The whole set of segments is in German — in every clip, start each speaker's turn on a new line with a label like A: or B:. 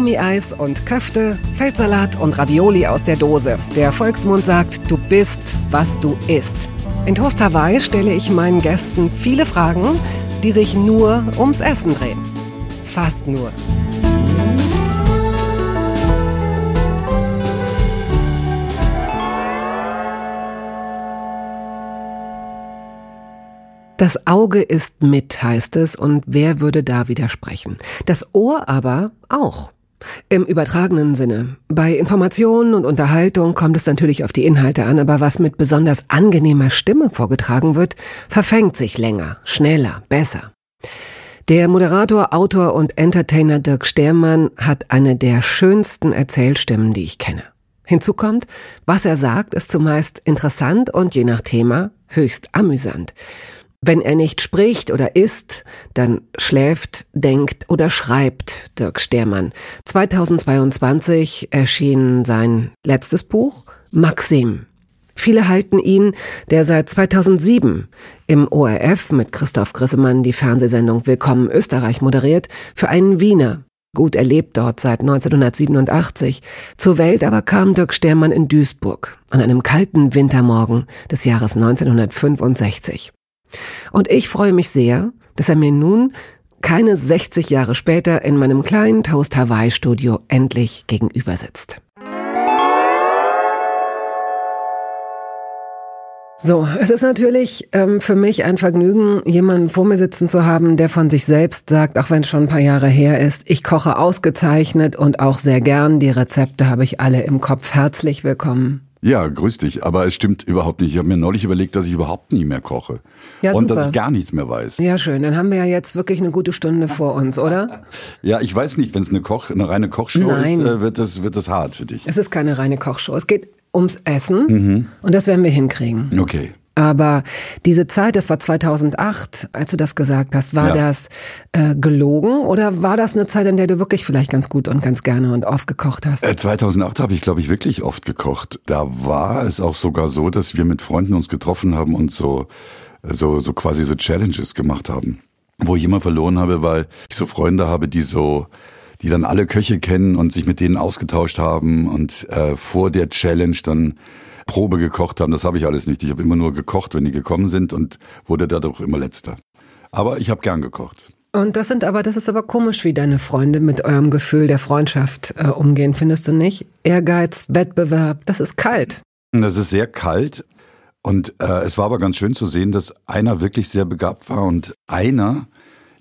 A: Gummieis und Köfte, Feldsalat und Ravioli aus der Dose. Der Volksmund sagt, du bist, was du isst. In Toast Hawaii stelle ich meinen Gästen viele Fragen, die sich nur ums Essen drehen. Fast nur. Das Auge ist mit, heißt es, und wer würde da widersprechen? Das Ohr aber auch. Im übertragenen Sinne. Bei Informationen und Unterhaltung kommt es natürlich auf die Inhalte an, aber was mit besonders angenehmer Stimme vorgetragen wird, verfängt sich länger, schneller, besser. Der Moderator, Autor und Entertainer Dirk Stermann hat eine der schönsten Erzählstimmen, die ich kenne. Hinzu kommt, was er sagt, ist zumeist interessant und je nach Thema höchst amüsant. Wenn er nicht spricht oder isst, dann schläft, denkt oder schreibt Dirk Stermann. 2022 erschien sein letztes Buch Maxim. Viele halten ihn, der seit 2007 im ORF mit Christoph Grissemann die Fernsehsendung Willkommen Österreich moderiert, für einen Wiener. Gut erlebt dort seit 1987. Zur Welt aber kam Dirk Stermann in Duisburg an einem kalten Wintermorgen des Jahres 1965. Und ich freue mich sehr, dass er mir nun keine 60 Jahre später in meinem kleinen Toast Hawaii Studio endlich gegenüber sitzt. So, es ist natürlich ähm, für mich ein Vergnügen, jemanden vor mir sitzen zu haben, der von sich selbst sagt, auch wenn es schon ein paar Jahre her ist, ich koche ausgezeichnet und auch sehr gern. Die Rezepte habe ich alle im Kopf. Herzlich willkommen.
B: Ja, grüß dich. Aber es stimmt überhaupt nicht. Ich habe mir neulich überlegt, dass ich überhaupt nie mehr koche.
A: Ja,
B: und
A: super.
B: dass ich gar nichts mehr weiß.
A: Ja, schön. Dann haben wir ja jetzt wirklich eine gute Stunde vor uns, oder?
B: Ja, ich weiß nicht, wenn es eine Koch, eine reine Kochshow
A: Nein.
B: ist, äh, wird das, wird das hart für dich.
A: Es ist keine reine Kochshow. Es geht ums Essen und das werden wir hinkriegen.
B: Okay.
A: Aber diese Zeit, das war 2008, als du das gesagt hast, war
B: Ja.
A: das äh, gelogen oder war das eine Zeit, in der du wirklich vielleicht ganz gut und ganz gerne und oft gekocht hast?
B: Äh, 2008 habe ich, glaube ich, wirklich oft gekocht. Da war es auch sogar so, dass wir mit Freunden uns getroffen haben und so, so, so quasi so Challenges gemacht haben. Wo ich immer verloren habe, weil ich so Freunde habe, die so, die dann alle Köche kennen und sich mit denen ausgetauscht haben und äh, vor der Challenge dann Probe gekocht haben. Das habe ich alles nicht. Ich habe immer nur gekocht, wenn die gekommen sind und wurde dadurch immer letzter. Aber ich habe gern gekocht.
A: Und das sind aber, das ist aber komisch, wie deine Freunde mit eurem Gefühl der Freundschaft äh, umgehen, findest du nicht? Ehrgeiz, Wettbewerb, das ist kalt.
B: Das ist sehr kalt. Und äh, es war aber ganz schön zu sehen, dass einer wirklich sehr begabt war und einer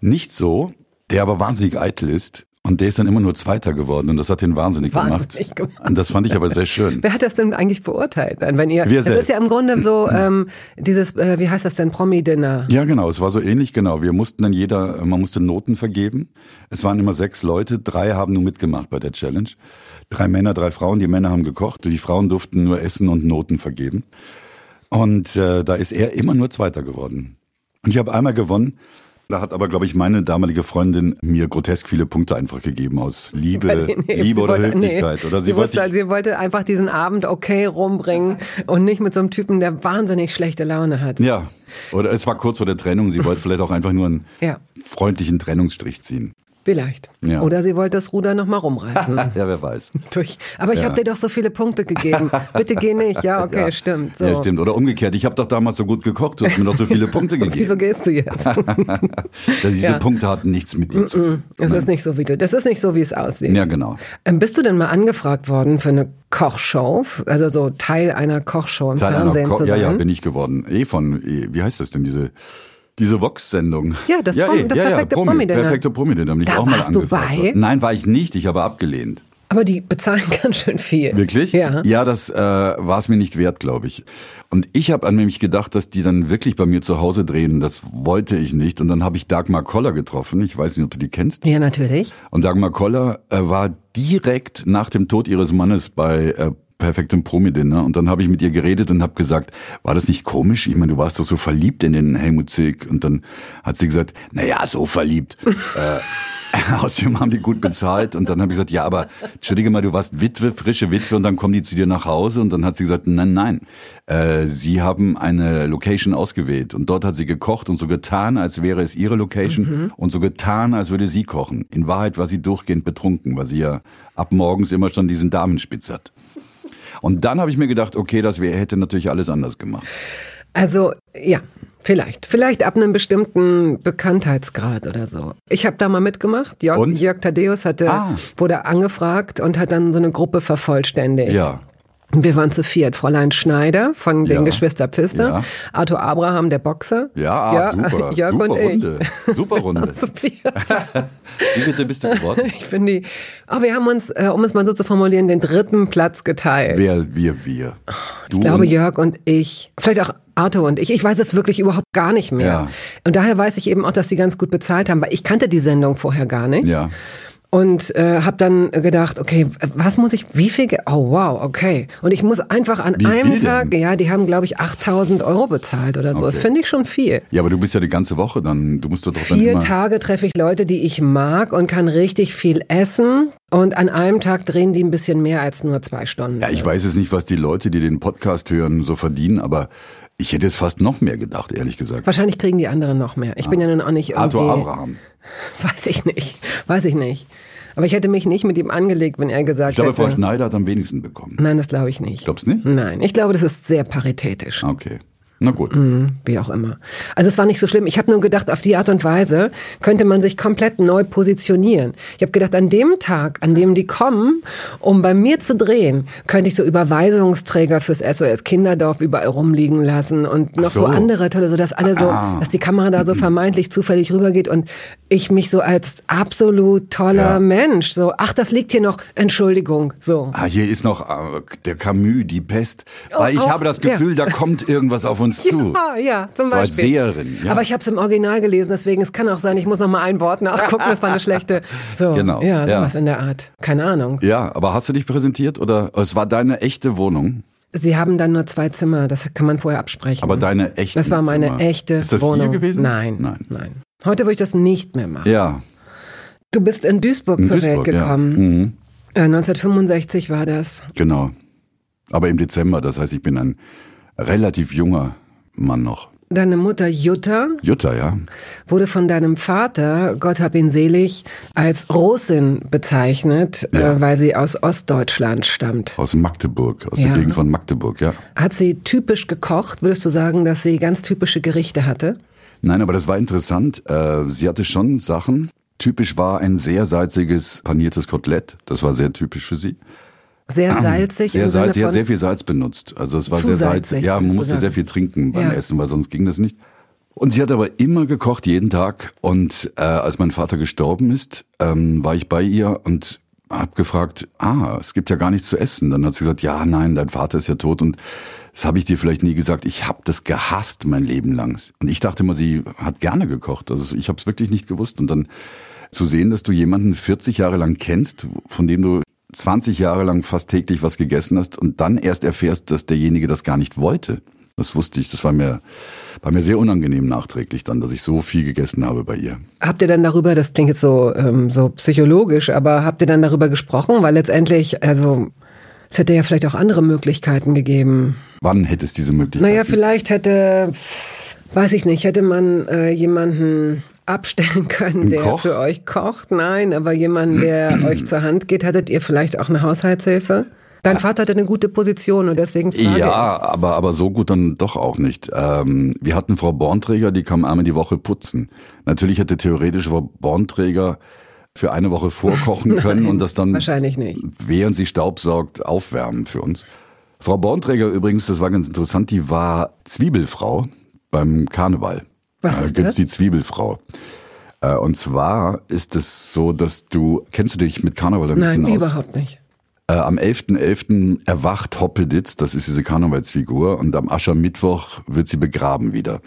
B: nicht so, der aber wahnsinnig eitel ist. Und der ist dann immer nur Zweiter geworden und das hat ihn wahnsinnig,
A: Wahnsinnig
B: gemacht.
A: gemacht.
B: Und das fand ich aber sehr schön.
A: Wer hat das denn eigentlich beurteilt? Dann, Wenn ihr,
B: Wir
A: es ist
B: selbst.
A: ja im Grunde so ähm, dieses, äh, wie heißt das denn, Promi-Dinner.
B: Ja, genau, es war so ähnlich, genau. Wir mussten dann jeder, man musste Noten vergeben. Es waren immer sechs Leute, drei haben nur mitgemacht bei der Challenge. Drei Männer, drei Frauen, die Männer haben gekocht, die Frauen durften nur essen und Noten vergeben. Und äh, da ist er immer nur Zweiter geworden. Und ich habe einmal gewonnen. Da hat aber, glaube ich, meine damalige Freundin mir grotesk viele Punkte einfach gegeben aus Liebe,
A: nee,
B: Liebe oder
A: wollte-
B: Höflichkeit.
A: nee,
B: Oder
A: sie,
B: sie, wollte
A: wusste, also sie wollte einfach diesen Abend okay rumbringen und nicht mit so einem Typen, der wahnsinnig schlechte Laune hat.
B: ja, oder es war kurz vor der Trennung. Sie wollte vielleicht auch einfach nur einen
A: Ja.
B: freundlichen Trennungsstrich ziehen.
A: Vielleicht.
B: Ja.
A: Oder sie wollte das Ruder nochmal rumreißen.
B: Ja, wer weiß.
A: Durch. Aber ich
B: Ja.
A: habe dir doch so viele Punkte gegeben. Bitte geh nicht. Ja, okay,
B: Ja.
A: stimmt. So.
B: Ja, stimmt. Oder umgekehrt. Ich habe doch damals so gut gekocht. Du hast mir doch so viele Punkte
A: Und wieso
B: gegeben.
A: gehst du jetzt?
B: Diese
A: Ja.
B: Punkte hatten nichts mit dir zu tun.
A: Das ist nicht so, wie du. Das ist nicht so, wie es aussieht.
B: Ja, genau.
A: Ähm, Bist du denn mal angefragt worden für eine Kochshow? Also so Teil einer Kochshow im
B: Teil
A: Fernsehen
B: Ko
A: zu
B: ja,
A: sein?
B: ja, bin ich geworden. Eh von, eh, wie heißt das denn, diese, diese Vox-Sendung?
A: Ja, das Prom-
B: eh,
A: das
B: ja, ja,
A: perfekte
B: Promi,
A: Promi-Dinner.
B: Perfekte Promi-Dinner. bin ich
A: Da
B: auch mal
A: warst du bei?
B: worden. Nein, war ich nicht. Ich habe abgelehnt.
A: Aber die bezahlen ganz schön viel.
B: Wirklich?
A: Ja.
B: Ja, das äh, war es mir nicht wert, glaube ich. Und ich habe an mich gedacht, dass die dann wirklich bei mir zu Hause drehen. Das wollte ich nicht. Und dann habe ich Dagmar Koller getroffen. Ich weiß nicht, ob du die kennst.
A: Ja, natürlich.
B: Und Dagmar Koller äh, war direkt nach dem Tod ihres Mannes bei äh, perfektem Promi-Dinner. Und dann habe ich mit ihr geredet und habe gesagt, war das nicht komisch? Ich meine, du warst doch so verliebt in den Helmut Zilk. Und dann hat sie gesagt, na ja, so verliebt. äh, Außerdem haben die gut bezahlt und dann habe ich gesagt, ja, aber entschuldige mal, du warst Witwe, frische Witwe und dann kommen die zu dir nach Hause und dann hat sie gesagt, nein, nein, äh, sie haben eine Location ausgewählt und dort hat sie gekocht und so getan, als wäre es ihre Location mhm. und so getan, als würde sie kochen. In Wahrheit war sie durchgehend betrunken, weil sie ja ab morgens immer schon diesen Damenspitz hat. Und dann habe ich mir gedacht, okay, das wär, hätte natürlich alles anders gemacht.
A: Also ja, Vielleicht. Vielleicht ab einem bestimmten Bekanntheitsgrad oder so. Ich habe da mal mitgemacht. Jörg, Jörg Thaddeus hatte, ah. wurde angefragt und hat dann so eine Gruppe vervollständigt.
B: Ja.
A: Wir waren zu viert. Fräulein Schneider von den ja. Geschwister Pfister, ja. Arthur Abraham, der Boxer.
B: Ja, ja super. Jörg super und Runde. ich. Super Runde.
A: zu viert.
B: Wie bitte bist du geworden?
A: Ich bin die. Oh, wir haben uns, äh, um es mal so zu formulieren, den dritten Platz geteilt.
B: Wer, wir, wir.
A: Du ich glaube, Jörg und ich. Vielleicht auch Arthur und ich. Ich weiß es wirklich überhaupt gar nicht mehr. Ja. Und daher weiß ich eben auch, dass sie ganz gut bezahlt haben, weil ich kannte die Sendung vorher gar nicht.
B: Ja
A: und äh, habe dann gedacht, okay, was muss ich, wie viel, oh wow, okay. Und ich muss einfach an wie einem Tag, ja, die haben glaube ich 8000 Euro bezahlt oder so. Okay. Das finde ich schon viel.
B: Ja, aber du bist ja die ganze Woche dann, du musst doch
A: Vier dann Tage treffe ich Leute, die ich mag und kann richtig viel essen. Und an einem Tag drehen die ein bisschen mehr als nur zwei Stunden.
B: Ja, ich weiß es nicht, was die Leute, die den Podcast hören, so verdienen, aber ich hätte es fast noch mehr gedacht, ehrlich gesagt.
A: Wahrscheinlich kriegen die anderen noch mehr. Ich ah. bin ja nun auch nicht irgendwie...
B: Arthur Abraham.
A: Weiß ich nicht. Weiß ich nicht. Aber ich hätte mich nicht mit ihm angelegt, wenn er gesagt hätte.
B: Ich glaube, hätte, Frau Schneider hat am wenigsten bekommen.
A: Nein, das glaube ich nicht.
B: Glaubst du nicht?
A: Nein, ich glaube, das ist sehr paritätisch.
B: Okay. Na gut.
A: Mhm, wie auch immer. Also es war nicht so schlimm. Ich habe nur gedacht, auf die Art und Weise könnte man sich komplett neu positionieren. Ich habe gedacht, an dem Tag, an dem die kommen, um bei mir zu drehen, könnte ich so Überweisungsträger fürs SOS Kinderdorf überall rumliegen lassen und noch so. so. andere tolle, so dass alle so, ah. dass die Kamera da so vermeintlich zufällig rübergeht und ich mich so als absolut toller ja. Mensch so, ach, das liegt hier noch, Entschuldigung, so.
B: Ah, hier ist noch äh, der Camus, die Pest. Weil ich auch, habe das Gefühl, ja. da kommt irgendwas auf uns uns zu.
A: Ja, ja, zum
B: so Beispiel. Als Seherin. Ja.
A: Aber ich habe es im Original gelesen, deswegen es kann auch sein, ich muss noch mal ein Wort nachgucken, das war eine schlechte. So,
B: genau.
A: Ja, sowas ja. in der Art. Keine Ahnung.
B: Ja, aber hast du dich präsentiert oder es war deine echte Wohnung?
A: Sie haben dann nur zwei Zimmer, das kann man vorher absprechen.
B: Aber deine echte
A: Das war meine
B: Zimmer.
A: echte
B: Ist das
A: Wohnung.
B: hier gewesen?
A: Nein, nein, nein. Heute würde ich das nicht mehr machen.
B: Ja.
A: Du bist in Duisburg in zur Duisburg, Welt gekommen. Ja. Mhm. 1965 war das.
B: Genau. Aber im Dezember, das heißt, ich bin ein relativ junger Mann noch.
A: Deine Mutter Jutta?
B: Jutta, ja.
A: Wurde von deinem Vater, Gott hab ihn selig, als Russin bezeichnet, äh, ja. äh, weil sie aus Ostdeutschland stammt.
B: Aus Magdeburg, aus ja. der Gegend von Magdeburg, ja.
A: Hat sie typisch gekocht? Würdest du sagen, dass sie ganz typische Gerichte hatte?
B: Nein, aber das war interessant. Äh, sie hatte schon Sachen. Typisch war ein sehr salziges paniertes Kotelett. Das war sehr typisch für sie.
A: Sehr salzig.
B: Sehr salzig. Sie hat sehr viel Salz benutzt. Also es war sehr salzig. salzig. Ja, man musste sehr viel trinken beim ja. Essen, weil sonst ging das nicht. Und sie hat aber immer gekocht, jeden Tag. Und äh, als mein Vater gestorben ist, ähm, war ich bei ihr und habe gefragt, ah, es gibt ja gar nichts zu essen. Dann hat sie gesagt, ja, nein, dein Vater ist ja tot und das habe ich dir vielleicht nie gesagt. Ich habe das gehasst mein Leben lang. Und ich dachte immer, sie hat gerne gekocht. Also ich habe es wirklich nicht gewusst. Und dann zu sehen, dass du jemanden 40 Jahre lang kennst, von dem du 20 Jahre lang fast täglich was gegessen hast und dann erst erfährst, dass derjenige das gar nicht wollte. Das wusste ich. Das war mir, war mir sehr unangenehm nachträglich dann, dass ich so viel gegessen habe bei ihr.
A: Habt ihr dann darüber, das klingt jetzt so, ähm, so psychologisch, aber habt ihr dann darüber gesprochen? Weil letztendlich, also, es hätte ja vielleicht auch andere Möglichkeiten gegeben.
B: Wann hätte es diese Möglichkeit?
A: Naja, vielleicht hätte, weiß ich nicht, hätte man äh, jemanden abstellen können,
B: Ein
A: der
B: Koch?
A: für euch kocht. Nein, aber jemand, der euch zur Hand geht, hattet ihr vielleicht auch eine Haushaltshilfe? Dein Vater hatte eine gute Position und deswegen frage
B: Ja, ich. aber, aber so gut dann doch auch nicht. Ähm, wir hatten Frau Bornträger, die kam einmal die Woche putzen. Natürlich hätte theoretisch Frau Bornträger für eine Woche vorkochen können und das dann
A: wahrscheinlich nicht.
B: während sie Staubsaugt aufwärmen für uns. Frau Bornträger übrigens, das war ganz interessant, die war Zwiebelfrau beim Karneval.
A: Was ist
B: gibt's
A: das?
B: die Zwiebelfrau. Äh, und zwar ist es so, dass du, kennst du dich mit Karneval ein
A: bisschen
B: Nein,
A: aus? überhaupt nicht.
B: Äh, am 11.11. .11. erwacht Hoppeditz, das ist diese Karnevalsfigur, und am Aschermittwoch wird sie begraben wieder.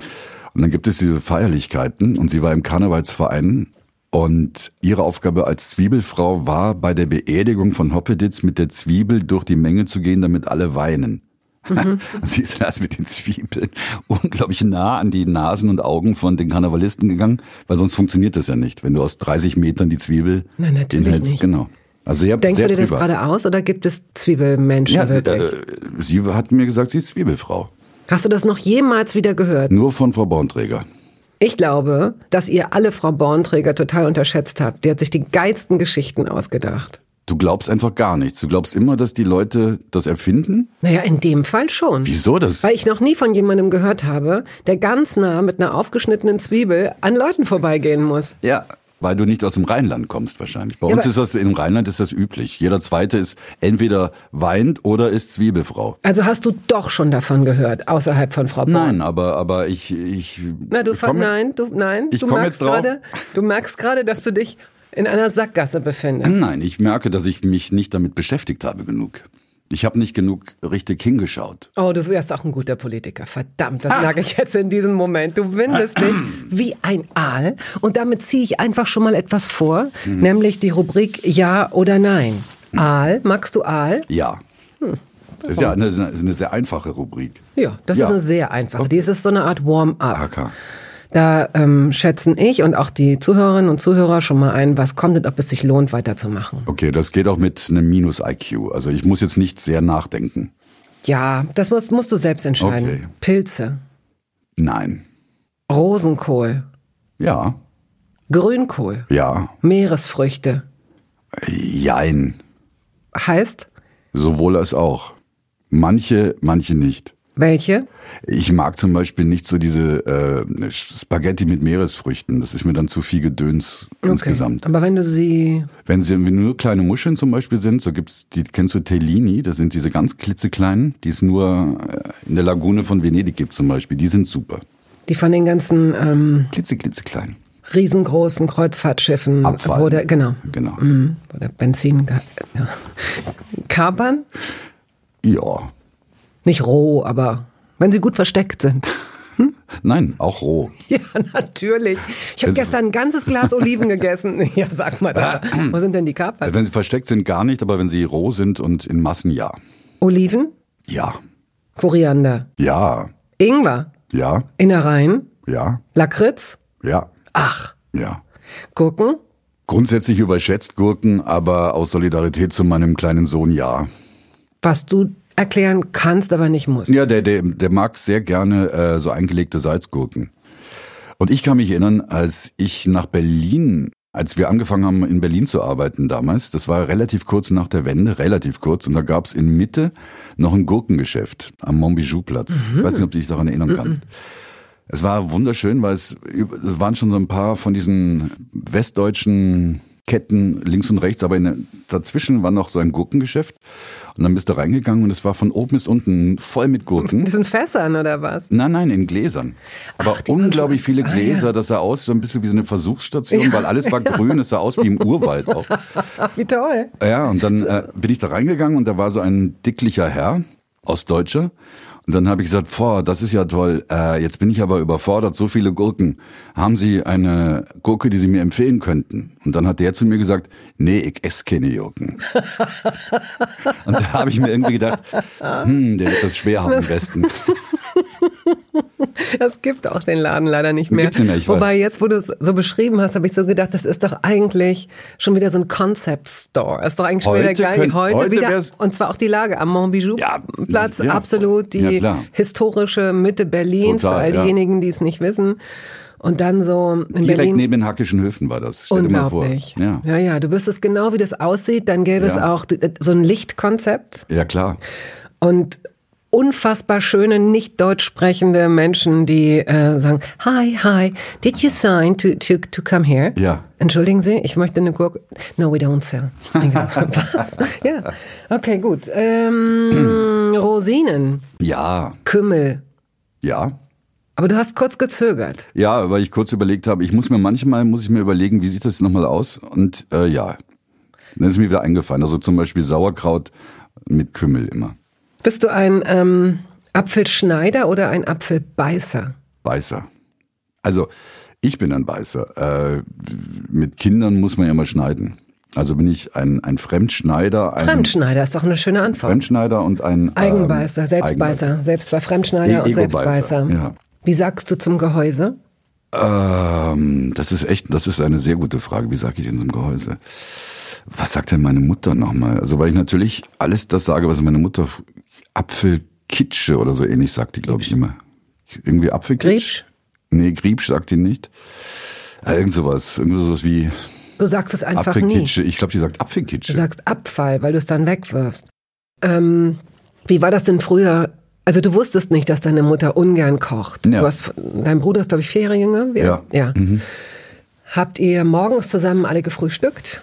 B: Und dann gibt es diese Feierlichkeiten und sie war im Karnevalsverein und ihre Aufgabe als Zwiebelfrau war, bei der Beerdigung von Hoppeditz mit der Zwiebel durch die Menge zu gehen, damit alle weinen. Mhm. Sie ist erst mit den Zwiebeln unglaublich nah an die Nasen und Augen von den Karnevalisten gegangen, weil sonst funktioniert das ja nicht, wenn du aus 30 Metern die Zwiebel
A: Nein, natürlich
B: hinhältst.
A: nicht.
B: Genau. Also sehr,
A: Denkst
B: sehr
A: du dir das
B: drüber.
A: gerade aus oder gibt es Zwiebelmenschen
B: Ja,
A: wirklich?
B: äh, sie hat mir gesagt, sie ist Zwiebelfrau.
A: Hast du das noch jemals wieder gehört?
B: Nur von Frau Bornträger.
A: Ich glaube, dass ihr alle Frau Bornträger total unterschätzt habt. Die hat sich die geilsten Geschichten ausgedacht.
B: Du glaubst einfach gar nichts. Du glaubst immer, dass die Leute das erfinden?
A: Naja, in dem Fall schon.
B: Wieso das?
A: Weil ich noch nie von jemandem gehört habe, der ganz nah mit einer aufgeschnittenen Zwiebel an Leuten vorbeigehen muss.
B: Ja, weil du nicht aus dem Rheinland kommst wahrscheinlich. Bei
A: Ja,
B: uns ist das im Rheinland ist das üblich. Jeder zweite ist entweder weint oder ist Zwiebelfrau.
A: Also hast du doch schon davon gehört, außerhalb von Frau Born.
B: Nein, aber aber ich ich
A: Na, du
B: ich komme-
A: nein, du nein,
B: Ich
A: du
B: komm
A: merkst
B: jetzt drauf.
A: gerade, du merkst gerade, dass du dich in einer Sackgasse befindest.
B: Nein, ich merke, dass ich mich nicht damit beschäftigt habe genug. Ich habe nicht genug richtig hingeschaut.
A: Oh, du wärst auch ein guter Politiker. Verdammt, das merke ich jetzt in diesem Moment. Du windest dich wie ein Aal. Und damit ziehe ich einfach schon mal etwas vor,
B: Mhm.
A: nämlich die Rubrik Ja oder Nein. Aal, magst du Aal?
B: Ja. Das ist ja eine, eine sehr einfache Rubrik.
A: Ja, das
B: Ja.
A: ist eine sehr einfache. Die ist so eine Art Warm-up. Da ähm, schätzen ich und auch die Zuhörerinnen und Zuhörer schon mal ein, was kommt und ob es sich lohnt, weiterzumachen.
B: Okay, das geht auch mit einem Minus-IQ. Also ich muss jetzt nicht sehr nachdenken.
A: Ja, das musst, musst du selbst entscheiden.
B: Okay.
A: Pilze,
B: Nein.
A: Rosenkohl,
B: Ja.
A: Grünkohl,
B: Ja.
A: Meeresfrüchte.
B: Jein.
A: Heißt,
B: Sowohl als auch. Manche, manche nicht.
A: Welche?
B: Ich mag zum Beispiel nicht so diese äh, Spaghetti mit Meeresfrüchten. Das ist mir dann zu viel Gedöns insgesamt.
A: Aber wenn du sie.
B: Wenn sie wenn nur kleine Muscheln zum Beispiel sind, so gibt's die kennst du Tellini, das sind diese ganz klitzekleinen, die es nur äh, in der Lagune von Venedig gibt zum Beispiel. Die sind super.
A: Die von den ganzen ähm,
B: Klitze, klitzeklein.
A: riesengroßen Kreuzfahrtschiffen,
B: Abfall.
A: wo der, genau,
B: Genau.
A: mhm, wo der Benzin, ja. kapern,
B: Ja.
A: Nicht roh, aber wenn sie gut versteckt sind.
B: Nein, auch roh.
A: Ja, natürlich. Ich habe
B: Also-
A: gestern ein ganzes Glas Oliven gegessen. Ja, sag mal, da. wo sind denn die Kapern?
B: Wenn sie versteckt sind, gar nicht, aber wenn sie roh sind und in Massen, ja.
A: Oliven,
B: Ja.
A: Koriander,
B: Ja.
A: Ingwer,
B: Ja.
A: Innereien,
B: Ja.
A: Lakritz,
B: Ja.
A: ach,
B: Ja.
A: Gurken,
B: Grundsätzlich überschätzt Gurken, aber aus Solidarität zu meinem kleinen Sohn ja.
A: was du erklären kannst, aber nicht musst.
B: Ja, der, der, der mag sehr gerne äh, so eingelegte Salzgurken. Und ich kann mich erinnern, als ich nach Berlin, als wir angefangen haben, in Berlin zu arbeiten damals, das war relativ kurz nach der Wende, relativ kurz, und da gab's in Mitte noch ein Gurkengeschäft am Montbijou-Platz. Ich weiß nicht, ob du dich daran erinnern kannst. Es war wunderschön, weil es, es waren schon so ein paar von diesen westdeutschen Ketten links und rechts, aber in, dazwischen war noch so ein Gurkengeschäft. Und dann bist du reingegangen und es war von oben bis unten voll mit Gurken.
A: Die sind Fässern oder was?
B: Nein, nein, in Gläsern. Aber
A: waren
B: unglaublich viele
A: Ah,
B: Gläser,
A: ja.
B: das sah aus so ein bisschen wie so eine Versuchsstation, weil alles war grün, es sah aus wie im Urwald auch.
A: Ach, wie toll.
B: Ja, und dann äh, bin ich da reingegangen und da war so ein dicklicher Herr, Ostdeutscher. Und dann habe ich gesagt, boah, das ist ja toll. Äh, jetzt bin ich aber überfordert, so viele Gurken. Haben Sie eine Gurke, die Sie mir empfehlen könnten? Und dann hat der zu mir gesagt, nee, ich esse keine Gurken. und da habe ich mir irgendwie gedacht, hm, der wird das schwer haben am besten.
A: Es gibt auch den Laden leider nicht mehr.
B: Gibt's nicht, ich
A: Wobei jetzt, wo du es so beschrieben hast, habe ich so gedacht, das ist doch eigentlich schon wieder so ein Concept Store. Ist doch eigentlich schon wieder
B: Heute
A: gleich.
B: könnt-
A: heute,
B: heute
A: wieder. Und zwar auch die Lage am Montbijou
B: Ja,
A: Platz,
B: ja.
A: absolut die
B: Ja,
A: historische Mitte Berlins,
B: Total,
A: für all diejenigen, die es nicht wissen. Und dann so in
B: Direkt
A: Berlin.
B: neben den Hackischen Höfen war das. Stell dir mal vor.
A: Unglaublich.
B: Ja.
A: ja, ja. Du wüsstest genau, wie das aussieht. Dann gäbe es auch so ein Lichtkonzept
B: ja, klar.
A: und unfassbar schöne, nicht deutsch sprechende Menschen, die äh, sagen, hi, hi, did you sign to, to, to come here?
B: Ja.
A: Entschuldigen Sie, ich möchte eine Gurke. No, we don't sell. Was? Ja, okay, gut. Ähm, Rosinen,
B: Ja,
A: Kümmel.
B: ja.
A: Aber du hast kurz gezögert.
B: Ja, weil ich kurz überlegt habe, ich muss mir manchmal muss ich mir überlegen, wie sieht das nochmal aus? Und äh, ja, dann ist mir wieder eingefallen. Also zum Beispiel Sauerkraut mit Kümmel immer.
A: Bist du ein ähm, Apfelschneider oder ein Apfelbeißer?
B: Beißer. Also ich bin ein Beißer. Äh, mit Kindern muss man ja immer schneiden. Also bin ich ein, ein Fremdschneider. Ein
A: Fremdschneider ist doch eine schöne Antwort.
B: Fremdschneider und ein ähm,
A: Eigenbeißer, Selbstbeißer,
B: Eigenbeißer.
A: selbst bei Fremdschneider
B: E-
A: und Selbstbeißer.
B: ja.
A: Wie sagst du zum Gehäuse?
B: Ähm, das ist echt, das ist eine sehr gute Frage. Wie sage ich in so einem Gehäuse? Was sagt denn meine Mutter nochmal? Also weil ich natürlich alles das sage, was meine Mutter Apfelkitsche oder so ähnlich sagt, die glaube ich immer. Irgendwie Apfelkitsch?
A: Griebsch?
B: Nee, Griebsch sagt die nicht. Äh, irgend sowas, irgend sowas wie
A: Du sagst es einfach nie.
B: Apfelkitsche. Ich glaube, sie sagt
A: Du
B: Apfelkitsche.
A: sagst Abfall, weil du es dann wegwirfst. Ähm, wie war das denn früher? Also du wusstest nicht, dass deine Mutter ungern kocht.
B: Ja.
A: Du hast, dein Bruder ist, glaube ich, vier Jahre jünger.
B: Ja.
A: ja. Habt ihr morgens zusammen alle gefrühstückt?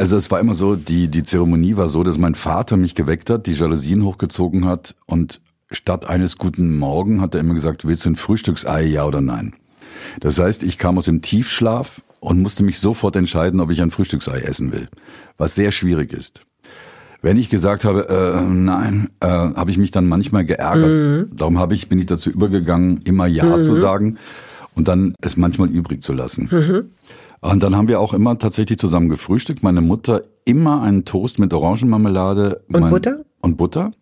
B: Also es war immer so, die, die Zeremonie war so, dass mein Vater mich geweckt hat, die Jalousien hochgezogen hat und statt eines guten Morgen hat er immer gesagt, willst du ein Frühstücksei, ja oder nein? Das heißt, ich kam aus dem Tiefschlaf und musste mich sofort entscheiden, ob ich ein Frühstücksei essen will, was sehr schwierig ist. Wenn ich gesagt habe, äh, nein, äh, habe ich mich dann manchmal geärgert. Darum habe ich, bin ich dazu übergegangen, immer Ja zu sagen und dann es manchmal übrig zu lassen. Und dann haben wir auch immer tatsächlich zusammen gefrühstückt. Meine Mutter immer einen Toast mit Orangenmarmelade.
A: Und
B: mein,
A: Butter?
B: Und Butter.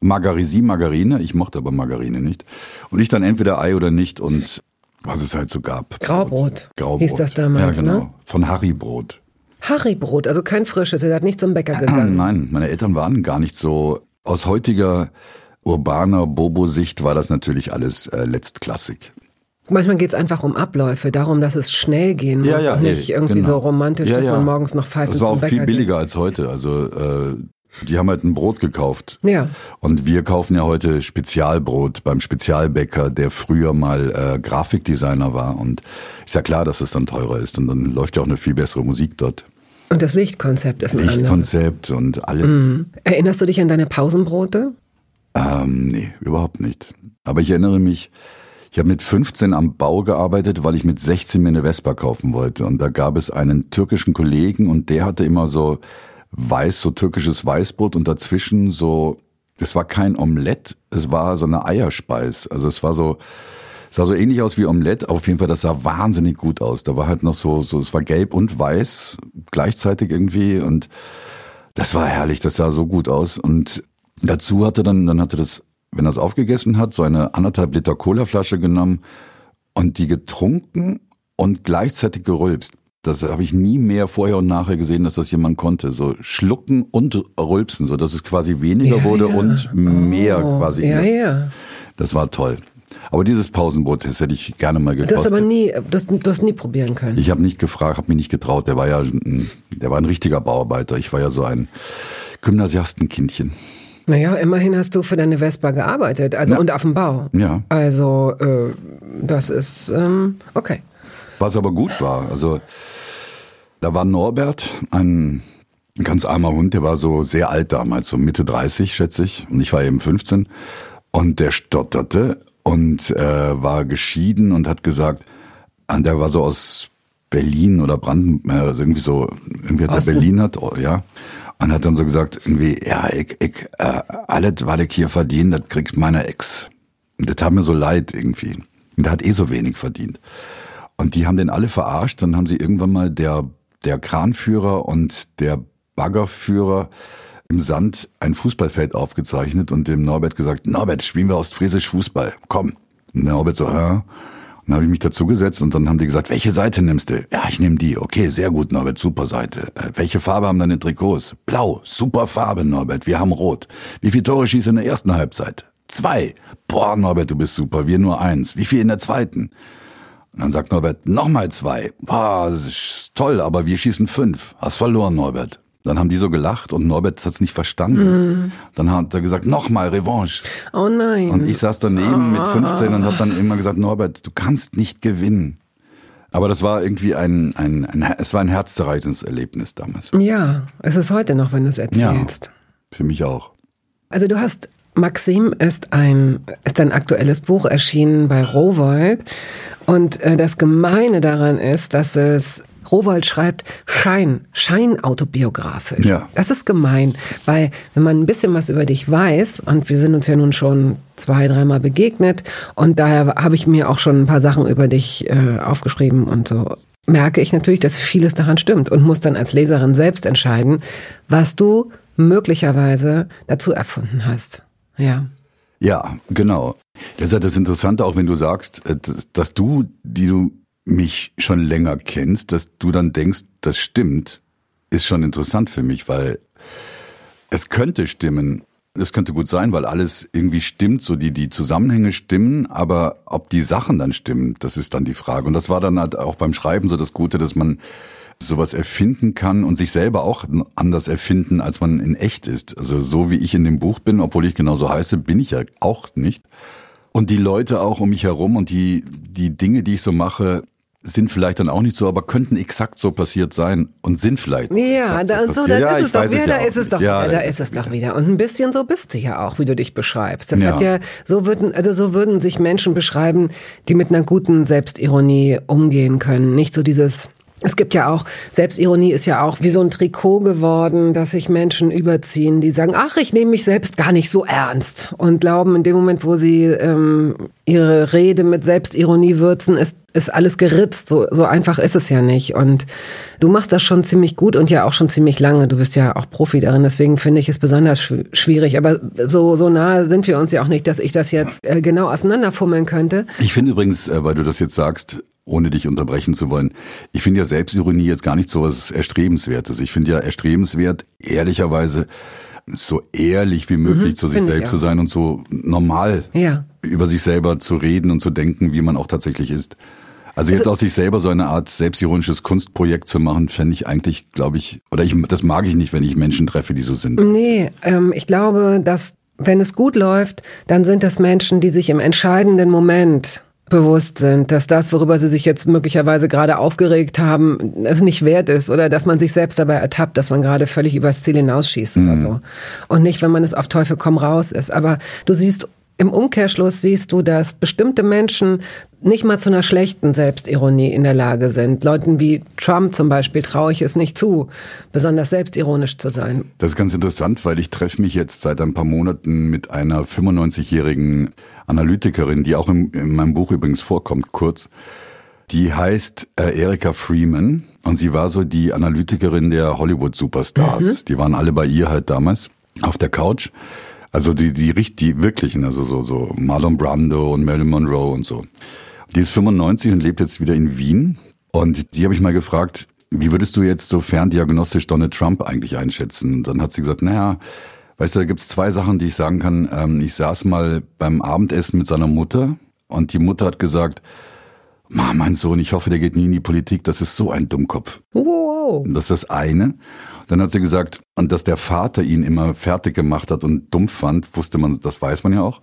B: Margarisi, Margarine. Ich mochte aber Margarine nicht. Und ich dann entweder Ei oder nicht und was es halt so gab.
A: Graubrot,
B: Graubrot.
A: hieß das damals,
B: Ja, genau.
A: ne?
B: Von Harrybrot.
A: Harrybrot, also kein frisches, ihr seid nicht zum Bäcker gegangen.
B: Nein, meine Eltern waren gar nicht so. Aus heutiger urbaner Bobo-Sicht war das natürlich alles äh, letztklassig.
A: Manchmal geht es einfach um Abläufe, darum, dass es schnell gehen muss und nicht
B: eh,
A: irgendwie
B: genau.
A: so romantisch,
B: Ja,
A: dass
B: ja.
A: man morgens noch pfeift
B: Das war auch viel
A: geht.
B: billiger als heute. Also äh, die haben halt ein Brot gekauft.
A: Ja.
B: Und wir kaufen ja heute Spezialbrot beim Spezialbäcker, der früher mal äh, Grafikdesigner war. Und ist ja klar, dass es dann teurer ist. Und dann läuft ja auch eine viel bessere Musik dort.
A: Und das Lichtkonzept ist ein anderes.
B: Lichtkonzept und alles.
A: Mhm. Erinnerst du dich an deine Pausenbrote?
B: Ähm, nee, überhaupt nicht. Aber ich erinnere mich, ich habe mit 15 am Bau gearbeitet, weil ich mit 16 mir eine Vespa kaufen wollte. Und da gab es einen türkischen Kollegen und der hatte immer so weiß, so türkisches Weißbrot und dazwischen so, das war kein Omelett, es war so eine Eierspeis. Also es war so, sah so ähnlich aus wie Omelette, auf jeden Fall, das sah wahnsinnig gut aus. Da war halt noch so, so, es war gelb und weiß gleichzeitig irgendwie und das war herrlich, das sah so gut aus. Und dazu hatte dann, dann hatte das, wenn er es aufgegessen hat, so eine anderthalb Liter Colaflasche genommen und die getrunken und gleichzeitig gerülpst. Das habe ich nie mehr vorher und nachher gesehen, dass das jemand konnte. So schlucken und rülpsen, so dass es quasi weniger
A: Ja,
B: wurde
A: ja.
B: und mehr
A: Oh,
B: quasi.
A: Ja, ja.
B: Das war toll. Aber dieses Pausenbrot, das hätte ich gerne mal
A: Du hast
B: gekostet.
A: aber nie, du hast, du hast nie probieren können.
B: Ich habe nicht gefragt, habe mich nicht getraut. Der war ja, ein, der war ein richtiger Bauarbeiter. Ich war ja so ein Gymnasiastenkindchen.
A: Naja, immerhin hast du für deine Vespa gearbeitet, also
B: Ja.
A: und auf dem Bau.
B: Ja.
A: Also, äh, das ist, ähm, okay.
B: Was aber gut war, also da war Norbert, ein ganz armer Hund, der war so sehr alt damals, so Mitte 30, schätze ich. Und ich war eben 15. Und der stotterte und äh, war geschieden und hat gesagt, ah, der war so aus Berlin oder Brandenburg, also irgendwie so, irgendwie hat er
A: Osten.
B: Berlin hat, oh, ja. Und hat dann so gesagt, irgendwie, ja, ich, ich, äh, alles, was ich hier verdiene, das kriegt meine Ex. Und das tat mir so leid irgendwie. Und der hat eh so wenig verdient. Und die haben den alle verarscht. Dann haben sie irgendwann mal der, der Kranführer und der Baggerführer im Sand ein Fußballfeld aufgezeichnet und dem Norbert gesagt, Norbert, spielen wir ostfriesisch Fußball. Komm. Und der Norbert so, hä? Dann habe ich mich dazugesetzt und dann haben die gesagt, welche Seite nimmst du? Ja, ich nehme die. Okay, sehr gut, Norbert, super Seite. Äh, welche Farbe haben deine Trikots? Blau, super Farbe, Norbert, wir haben rot. Wie viele Tore schießt du in der ersten Halbzeit? Zwei. Boah, Norbert, du bist super, wir nur eins. Wie viel in der zweiten? Und dann sagt Norbert, nochmal zwei. Boah, das ist toll, aber wir schießen fünf. Hast verloren, Norbert. Dann haben die so gelacht und Norbert hat's nicht verstanden. Dann hat er gesagt, nochmal Revanche.
A: Oh nein.
B: Und ich saß daneben mit 15 und habe dann immer gesagt, Norbert, du kannst nicht gewinnen. Aber das war irgendwie ein, ein, ein es war ein herzzerreißendes Erlebnis damals.
A: ja, es ist heute noch, wenn du es erzählst.
B: Für mich auch.
A: Also du hast Maxim ist ein ist ein aktuelles Buch erschienen bei Rowold und äh, das Gemeine daran ist, dass es Rowold schreibt Schein, Scheinautobiografisch.
B: Ja.
A: Das ist gemein, weil wenn man ein bisschen was über dich weiß und wir sind uns ja nun schon zwei, dreimal begegnet und daher habe ich mir auch schon ein paar Sachen über dich äh, aufgeschrieben und so merke ich natürlich, dass vieles daran stimmt und muss dann als Leserin selbst entscheiden, was du möglicherweise dazu erfunden hast. Ja.
B: Ja, genau. Das ist ja das Interessante, auch wenn du sagst, äh, dass du, die du mich schon länger kennst, dass du dann denkst, das stimmt, ist schon interessant für mich, weil es könnte stimmen. Es könnte gut sein, weil alles irgendwie stimmt, so die, die Zusammenhänge stimmen, aber ob die Sachen dann stimmen, das ist dann die Frage. Und das war dann halt auch beim Schreiben so das Gute, dass man sowas erfinden kann und sich selber auch anders erfinden, als man in echt ist. Also so wie ich in dem Buch bin, obwohl ich genauso heiße, bin ich ja auch nicht. Und die Leute auch um mich herum und die, die Dinge, die ich so mache, sind vielleicht dann auch nicht so, aber könnten exakt so passiert sein und sind vielleicht.
A: Ja, da, so, so, da ja, ist es doch wieder, da ist es doch ja, wieder, da ist es doch wieder. Und ein bisschen so bist du ja auch, wie du dich beschreibst. Das ja. hat ja, so würden, also so würden sich Menschen beschreiben, die mit einer guten Selbstironie umgehen können. Nicht so dieses, es gibt ja auch, Selbstironie ist ja auch wie so ein Trikot geworden, dass sich Menschen überziehen, die sagen, ach, ich nehme mich selbst gar nicht so ernst und glauben, in dem Moment, wo sie ähm, ihre Rede mit Selbstironie würzen, ist, ist alles geritzt. So, so einfach ist es ja nicht. Und du machst das schon ziemlich gut und ja auch schon ziemlich lange. Du bist ja auch Profi darin, deswegen finde ich es besonders schwierig. Aber so, so nahe sind wir uns ja auch nicht, dass ich das jetzt äh, genau auseinanderfummeln könnte.
B: Ich finde übrigens, äh, weil du das jetzt sagst, ohne dich unterbrechen zu wollen. Ich finde ja Selbstironie jetzt gar nicht so was Erstrebenswertes. Ich finde ja erstrebenswert, ehrlicherweise, so ehrlich wie möglich mhm, zu sich selbst zu sein und so normal ja. über sich selber zu reden und zu denken, wie man auch tatsächlich ist. Also jetzt also, aus sich selber so eine Art selbstironisches Kunstprojekt zu machen, fände ich eigentlich, glaube ich, oder ich, das mag ich nicht, wenn ich Menschen treffe, die so sind.
A: Nee, ähm, ich glaube, dass wenn es gut läuft, dann sind das Menschen, die sich im entscheidenden Moment bewusst sind, dass das, worüber sie sich jetzt möglicherweise gerade aufgeregt haben, es nicht wert ist oder dass man sich selbst dabei ertappt, dass man gerade völlig übers Ziel hinausschießt mhm. oder so. Und nicht, wenn man es auf Teufel komm raus ist. Aber du siehst im Umkehrschluss siehst du, dass bestimmte Menschen nicht mal zu einer schlechten Selbstironie in der Lage sind. Leuten wie Trump zum Beispiel traue ich es nicht zu, besonders selbstironisch zu sein.
B: Das ist ganz interessant, weil ich treffe mich jetzt seit ein paar Monaten mit einer 95-jährigen Analytikerin, die auch in, in meinem Buch übrigens vorkommt, kurz. Die heißt äh, Erika Freeman und sie war so die Analytikerin der Hollywood-Superstars. Mhm. Die waren alle bei ihr halt damals auf der Couch. Also die, die, die wirklichen, also so, so Marlon Brando und Marilyn Monroe und so. Die ist 95 und lebt jetzt wieder in Wien. Und die habe ich mal gefragt, wie würdest du jetzt so ferndiagnostisch Donald Trump eigentlich einschätzen? Und dann hat sie gesagt, naja, Weißt du, da gibt's zwei Sachen, die ich sagen kann. Ähm, ich saß mal beim Abendessen mit seiner Mutter und die Mutter hat gesagt, Ma, mein Sohn, ich hoffe, der geht nie in die Politik. Das ist so ein Dummkopf. Wow. Das ist das eine. Dann hat sie gesagt, und dass der Vater ihn immer fertig gemacht hat und dumm fand, wusste man, das weiß man ja auch.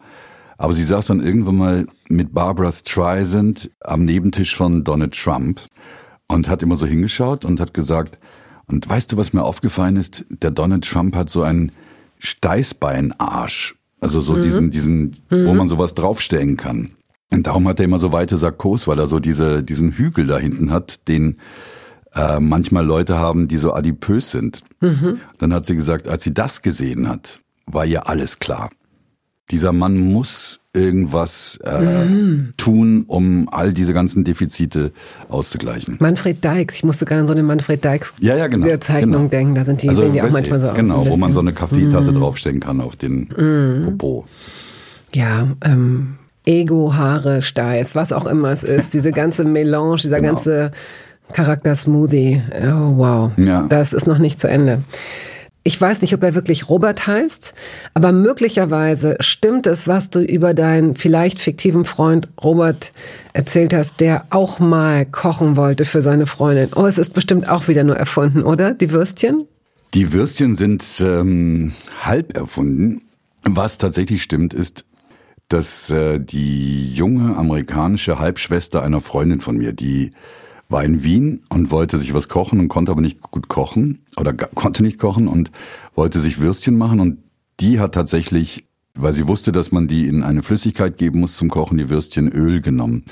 B: Aber sie saß dann irgendwann mal mit Barbara Streisand am Nebentisch von Donald Trump und hat immer so hingeschaut und hat gesagt, und weißt du, was mir aufgefallen ist? Der Donald Trump hat so ein Steißbeinarsch. Also so mhm. diesen, diesen, mhm. wo man sowas draufstellen kann. Und darum hat er immer so weite Sakkos, weil er so diese, diesen Hügel da hinten hat, den äh, manchmal Leute haben, die so adipös sind. Mhm. Dann hat sie gesagt, als sie das gesehen hat, war ihr alles klar. Dieser Mann muss irgendwas äh, mhm. tun, um all diese ganzen Defizite auszugleichen.
A: Manfred Dykes, ich musste gerade an so eine Manfred Dykes
B: ja, ja, genau,
A: Zeichnung
B: genau.
A: denken, da sind die, also, sehen die auch manchmal so
B: genau, aus. Genau, wo man so eine Kaffeetasse mhm. draufstellen kann auf den mhm. Popo.
A: Ja, ähm, Ego, Haare, Steiß, was auch immer es ist, diese ganze Melange, dieser genau. ganze Charakter-Smoothie, oh wow, ja. das ist noch nicht zu Ende. Ich weiß nicht, ob er wirklich Robert heißt, aber möglicherweise stimmt es, was du über deinen vielleicht fiktiven Freund Robert erzählt hast, der auch mal kochen wollte für seine Freundin. Oh, es ist bestimmt auch wieder nur erfunden, oder? Die Würstchen?
B: Die Würstchen sind ähm, halb erfunden. Was tatsächlich stimmt, ist, dass äh, die junge amerikanische Halbschwester einer Freundin von mir, die war in Wien und wollte sich was kochen und konnte aber nicht gut kochen oder konnte nicht kochen und wollte sich Würstchen machen und die hat tatsächlich, weil sie wusste, dass man die in eine Flüssigkeit geben muss zum Kochen, die Würstchen Öl genommen.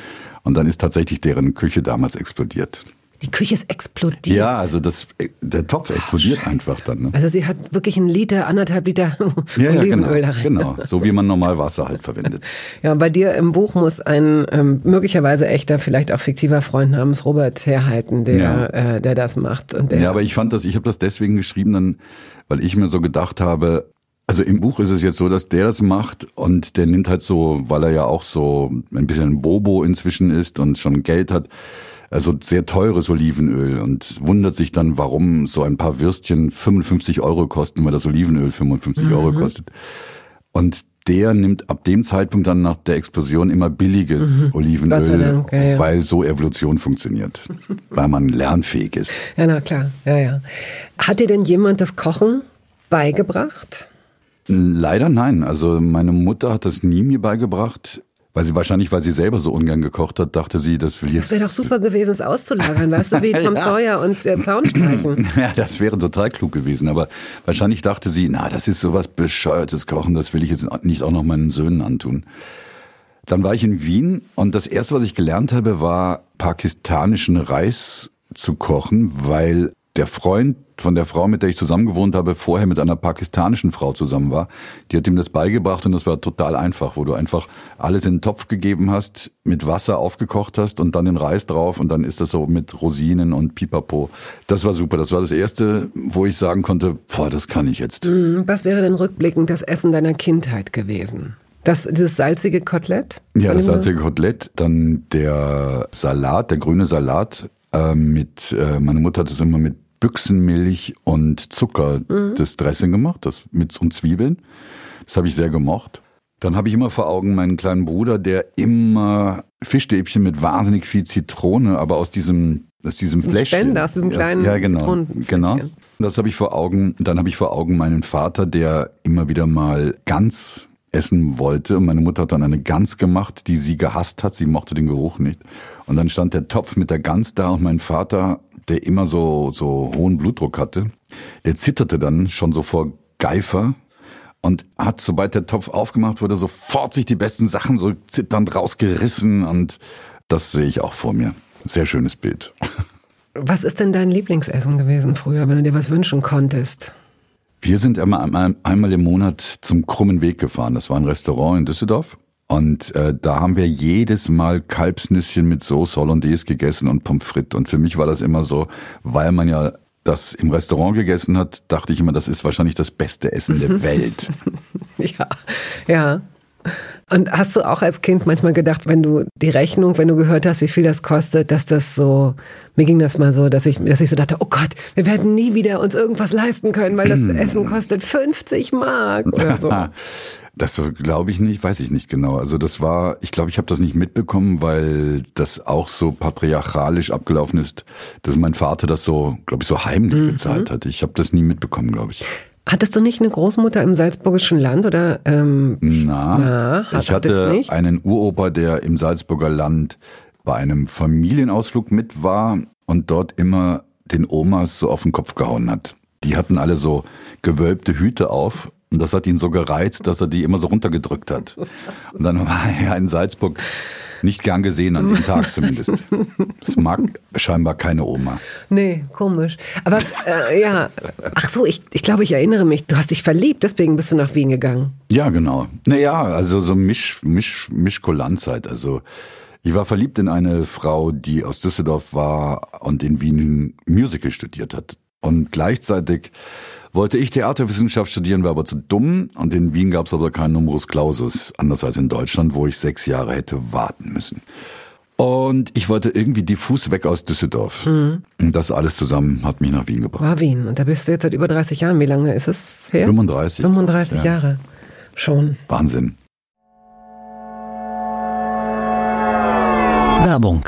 B: Und dann ist tatsächlich deren Küche damals explodiert.
A: Die Küche ist explodiert.
B: Ja, also das, der Topf explodiert Scheiße. einfach dann. Ne?
A: Also sie hat wirklich einen Liter, anderthalb Liter ja, Olivenöl
B: ja, genau,
A: da rein.
B: Genau, so wie man normal Wasser halt verwendet.
A: Ja, bei dir im Buch muss ein ähm, möglicherweise echter, vielleicht auch fiktiver Freund namens Robert herhalten, der, ja. äh, der das macht. Und der
B: ja, aber ich fand das, ich habe das deswegen geschrieben, dann, weil ich mir so gedacht habe, also im Buch ist es jetzt so, dass der das macht und der nimmt halt so, weil er ja auch so ein bisschen Bobo inzwischen ist und schon Geld hat, also sehr teures Olivenöl und wundert sich dann, warum so ein paar Würstchen 55 Euro kosten, weil das Olivenöl 55 mhm. Euro kostet. Und der nimmt ab dem Zeitpunkt dann nach der Explosion immer billiges mhm. Olivenöl, Dank, ja, ja. weil so Evolution funktioniert, weil man lernfähig ist.
A: Ja, na klar, ja, ja. Hat dir denn jemand das Kochen beigebracht?
B: Leider nein. Also meine Mutter hat das nie mir beigebracht. Weil sie wahrscheinlich, weil sie selber so ungern gekocht hat, dachte sie, das will jetzt.
A: Das wäre doch super gewesen, es auszulagern, weißt du, wie Tom ja. Sawyer und äh, Zaunstreichen.
B: Ja, das wäre total klug gewesen. Aber wahrscheinlich dachte sie, na, das ist sowas bescheuertes Kochen, das will ich jetzt nicht auch noch meinen Söhnen antun. Dann war ich in Wien und das erste, was ich gelernt habe, war pakistanischen Reis zu kochen, weil der Freund von der Frau, mit der ich zusammen gewohnt habe, vorher mit einer pakistanischen Frau zusammen war. Die hat ihm das beigebracht und das war total einfach, wo du einfach alles in den Topf gegeben hast, mit Wasser aufgekocht hast und dann den Reis drauf und dann ist das so mit Rosinen und Pipapo. Das war super. Das war das erste, wo ich sagen konnte, boah, das kann ich jetzt.
A: Mhm. Was wäre denn rückblickend das Essen deiner Kindheit gewesen? Das, dieses salzige Kotelett?
B: Ja, das salzige Kotelett, dann der Salat, der grüne Salat äh, mit, äh, meine Mutter hat es immer mit Büchsenmilch und Zucker mhm. das Dressing gemacht, das mit und Zwiebeln. Das habe ich sehr gemocht. Dann habe ich immer vor Augen meinen kleinen Bruder, der immer Fischstäbchen mit wahnsinnig viel Zitrone, aber aus diesem aus diesem Fläschchen.
A: Spender, aus diesem kleinen
B: Ja, genau. Genau. Das habe ich vor Augen. Dann habe ich vor Augen meinen Vater, der immer wieder mal Gans essen wollte. Und meine Mutter hat dann eine Gans gemacht, die sie gehasst hat. Sie mochte den Geruch nicht. Und dann stand der Topf mit der Gans da und mein Vater der immer so, so hohen Blutdruck hatte, der zitterte dann schon so vor Geifer und hat, sobald der Topf aufgemacht wurde, sofort sich die besten Sachen so zitternd rausgerissen und das sehe ich auch vor mir. Sehr schönes Bild.
A: Was ist denn dein Lieblingsessen gewesen früher, wenn du dir was wünschen konntest?
B: Wir sind einmal, einmal im Monat zum Krummen Weg gefahren. Das war ein Restaurant in Düsseldorf. Und äh, da haben wir jedes Mal Kalbsnüsschen mit Sauce Hollandaise gegessen und Pommes frites. Und für mich war das immer so, weil man ja das im Restaurant gegessen hat, dachte ich immer, das ist wahrscheinlich das beste Essen der Welt.
A: ja, ja. Und hast du auch als Kind manchmal gedacht, wenn du die Rechnung, wenn du gehört hast, wie viel das kostet, dass das so, mir ging das mal so, dass ich, dass ich so dachte, oh Gott, wir werden nie wieder uns irgendwas leisten können, weil das Essen kostet 50 Mark oder so.
B: Das glaube ich nicht, weiß ich nicht genau. Also das war, ich glaube, ich habe das nicht mitbekommen, weil das auch so patriarchalisch abgelaufen ist, dass mein Vater das so, glaube ich, so heimlich mhm. bezahlt hat. Ich habe das nie mitbekommen, glaube ich.
A: Hattest du nicht eine Großmutter im salzburgischen Land oder?
B: Ähm, na, na hat, ich hatte einen Uropa, der im Salzburger Land bei einem Familienausflug mit war und dort immer den Omas so auf den Kopf gehauen hat. Die hatten alle so gewölbte Hüte auf und das hat ihn so gereizt, dass er die immer so runtergedrückt hat. Und dann war er in Salzburg nicht gern gesehen, an dem Tag zumindest. Das mag scheinbar keine Oma.
A: Nee, komisch. Aber äh, ja, ach so, ich, ich glaube, ich erinnere mich, du hast dich verliebt, deswegen bist du nach Wien gegangen.
B: Ja, genau. Naja, also so Misch, Misch, Mischkulanzheit. Also ich war verliebt in eine Frau, die aus Düsseldorf war und in Wien Musical studiert hat. Und gleichzeitig wollte ich Theaterwissenschaft studieren, war aber zu dumm und in Wien gab es aber keinen Numerus Clausus, anders als in Deutschland, wo ich sechs Jahre hätte warten müssen. Und ich wollte irgendwie diffus weg aus Düsseldorf. Mhm. Und das alles zusammen hat mich nach Wien gebracht.
A: War Wien. Und da bist du jetzt seit über 30 Jahren. Wie lange ist es her?
B: 35.
A: 35 ja. Jahre. Schon.
B: Wahnsinn.
A: Werbung.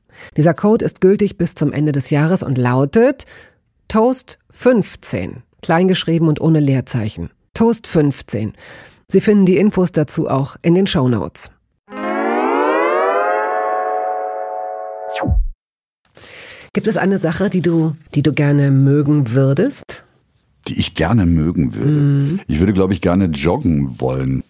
A: Dieser Code ist gültig bis zum Ende des Jahres und lautet Toast 15, kleingeschrieben und ohne Leerzeichen. Toast 15. Sie finden die Infos dazu auch in den Show Notes. Gibt es eine Sache, die du, die du gerne mögen würdest?
B: Die ich gerne mögen würde. Mhm. Ich würde, glaube ich, gerne joggen wollen.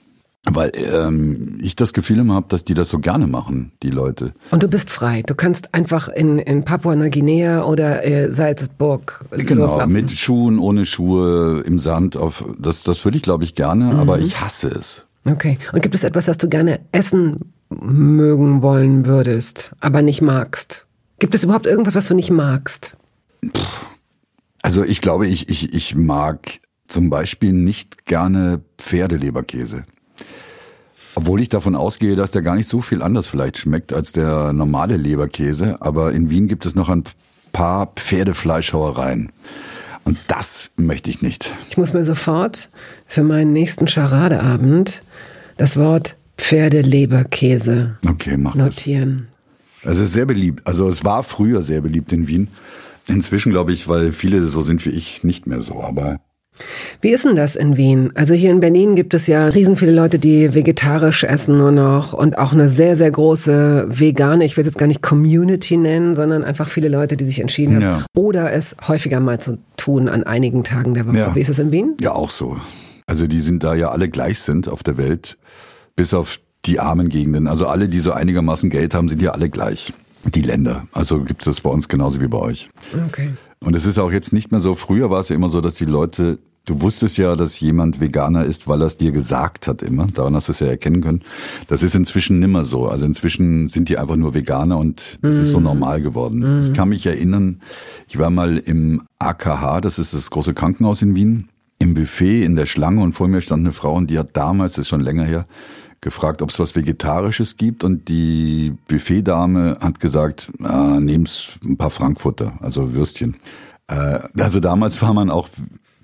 B: Weil ähm, ich das Gefühl immer habe, dass die das so gerne machen, die Leute.
A: Und du bist frei. Du kannst einfach in, in Papua-Neuguinea oder äh, Salzburg
B: genau, loslaufen. mit Schuhen, ohne Schuhe, im Sand. Auf das, das würde ich, glaube ich, gerne, mhm. aber ich hasse es.
A: Okay. Und gibt es etwas, das du gerne essen mögen wollen würdest, aber nicht magst? Gibt es überhaupt irgendwas, was du nicht magst?
B: Also ich glaube, ich, ich, ich mag zum Beispiel nicht gerne Pferdeleberkäse. Obwohl ich davon ausgehe, dass der gar nicht so viel anders vielleicht schmeckt als der normale Leberkäse. Aber in Wien gibt es noch ein paar Pferdefleischhauereien. Und das möchte ich nicht.
A: Ich muss mir sofort für meinen nächsten Charadeabend das Wort Pferdeleberkäse
B: okay, mach
A: notieren.
B: Es ist sehr beliebt. Also es war früher sehr beliebt in Wien. Inzwischen glaube ich, weil viele so sind wie ich, nicht mehr so. Aber
A: wie ist denn das in Wien? Also hier in Berlin gibt es ja riesen viele Leute, die vegetarisch essen nur noch und auch eine sehr, sehr große vegane, ich will jetzt gar nicht Community nennen, sondern einfach viele Leute, die sich entschieden haben, ja. oder es häufiger mal zu tun an einigen Tagen der Woche. Ja. Wie ist es in Wien?
B: Ja, auch so. Also die sind da ja alle gleich sind auf der Welt, bis auf die armen Gegenden. Also alle, die so einigermaßen Geld haben, sind ja alle gleich. Die Länder. Also gibt es das bei uns genauso wie bei euch.
A: Okay.
B: Und es ist auch jetzt nicht mehr so. Früher war es ja immer so, dass die Leute Du wusstest ja, dass jemand Veganer ist, weil er es dir gesagt hat immer. Daran hast du es ja erkennen können. Das ist inzwischen nimmer so. Also inzwischen sind die einfach nur Veganer und das mm. ist so mhm. normal geworden. Mm. Ich kann mich erinnern, ich war mal im AKH, das ist das große Krankenhaus in Wien, im Buffet in der Schlange und vor mir stand eine Frau und die hat damals, das ist schon länger her, gefragt, ob es was Vegetarisches gibt und die Buffetdame hat gesagt, äh, nehm's ein paar Frankfurter, also Würstchen. Äh, also damals war man auch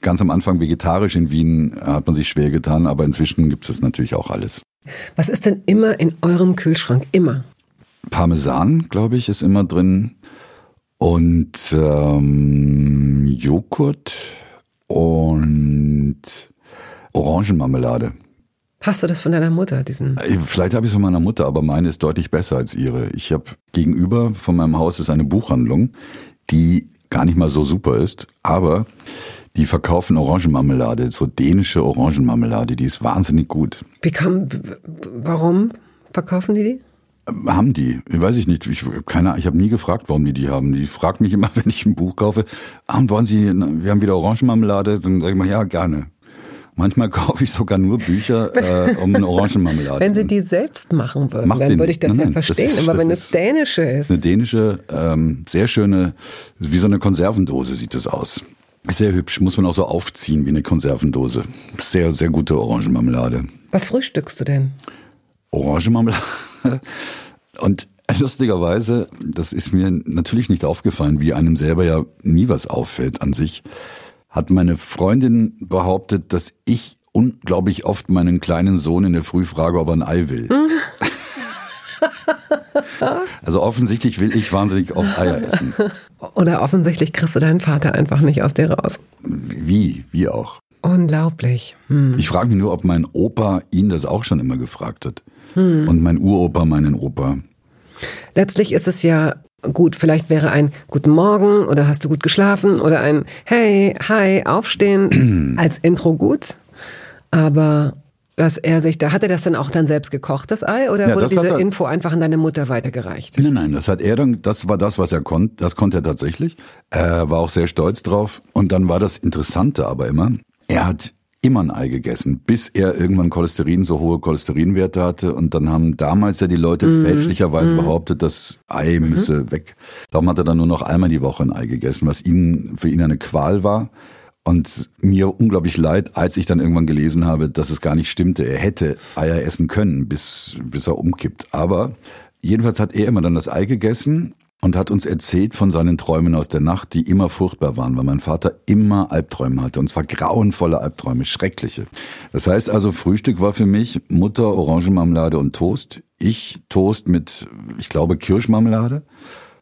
B: ganz am Anfang vegetarisch in Wien, hat man sich schwer getan, aber inzwischen gibt es natürlich auch alles.
A: Was ist denn immer in eurem Kühlschrank? Immer?
B: Parmesan, glaube ich, ist immer drin und ähm, Joghurt und Orangenmarmelade.
A: Hast du das von deiner Mutter, diesen?
B: Äh, Vielleicht habe ich es von meiner Mutter, aber meine ist deutlich besser als ihre. Ich habe gegenüber von meinem Haus ist eine Buchhandlung, die gar nicht mal so super ist, aber die verkaufen Orangenmarmelade, so dänische Orangenmarmelade, die ist wahnsinnig gut.
A: Wie kam, warum verkaufen die die?
B: Haben die? Weiß ich nicht. Ich, keine, ich habe nie gefragt, warum die die haben. Die fragt mich immer, wenn ich ein Buch kaufe, ah, wollen Sie, wir haben wieder Orangenmarmelade, dann sage ich mal, ja, gerne. Manchmal kaufe ich sogar nur Bücher äh, um eine Orangenmarmelade.
A: Wenn sie die selbst machen würden,
B: Macht
A: dann würde ich das
B: Nein,
A: ja
B: nein, das
A: verstehen.
B: ist-
A: Aber wenn
B: das
A: es dänische ist,
B: Eine dänische, ähm, sehr schöne, wie so eine Konservendose sieht es aus. Sehr hübsch, muss man auch so aufziehen wie eine Konservendose. Sehr, sehr gute Orangenmarmelade.
A: was frühstückst du denn?
B: Orangenmarmelade. Und lustigerweise, das ist mir natürlich nicht aufgefallen, wie einem selber ja nie was auffällt an sich, hat meine Freundin behauptet, dass ich unglaublich oft meinen kleinen Sohn in der Früh frage, ob er ein Ei will. also offensichtlich will ich wahnsinnig oft Eier essen.
A: Oder offensichtlich kriegst du deinen Vater einfach nicht aus dir raus.
B: Wie, wie auch.
A: Unglaublich. Hm.
B: Ich frage mich nur, ob mein Opa ihn das auch schon immer gefragt hat. Und mein Uropa meinen Opa.
A: Letztlich ist es ja gut, vielleicht wäre ein Guten Morgen oder hast du gut geschlafen oder ein Hey, hi, aufstehen als Intro gut. Aber dass er sich, da hat er das dann auch dann selbst gekocht, das Ei, oder
B: Ja,
A: wurde diese
B: er-
A: Info einfach an deine Mutter weitergereicht?
B: Nein, nein, das hat er dann, das war das, was er konnte, das konnte er tatsächlich. Er war auch sehr stolz drauf. Und dann war das Interessante aber immer, er hat immer ein Ei gegessen, bis er irgendwann Cholesterin, so hohe Cholesterinwerte hatte. Und dann haben damals ja die Leute fälschlicherweise behauptet, das Ei müsse weg. Darum hat er dann nur noch einmal die Woche ein Ei gegessen, was ihn, für ihn eine Qual war. Und mir unglaublich leid, als ich dann irgendwann gelesen habe, dass es gar nicht stimmte. Er hätte Eier essen können, bis, bis er umkippt. Aber jedenfalls hat er immer dann das Ei gegessen und hat uns erzählt von seinen Träumen aus der Nacht, die immer furchtbar waren, weil mein Vater immer Albträume hatte. Und zwar grauenvolle Albträume, schreckliche. Das heißt also, Frühstück war für mich Mutter, Orangenmarmelade und Toast. Ich Toast mit, ich glaube, Kirschmarmelade.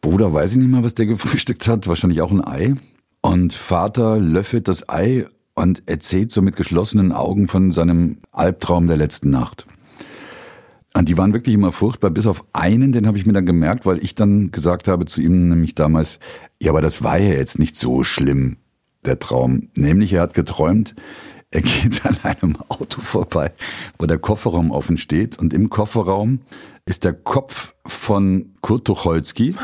B: Bruder weiß ich nicht mal, was der gefrühstückt hat. Wahrscheinlich auch ein Ei. Und Vater löffelt das Ei und erzählt so mit geschlossenen Augen von seinem Albtraum der letzten Nacht. Und die waren wirklich immer furchtbar, bis auf einen, den habe ich mir dann gemerkt, weil ich dann gesagt habe zu ihm nämlich damals, ja, aber das war ja jetzt nicht so schlimm, der Traum. Nämlich er hat geträumt, er geht an einem Auto vorbei, wo der Kofferraum offen steht und im Kofferraum ist der Kopf von Kurt Tucholsky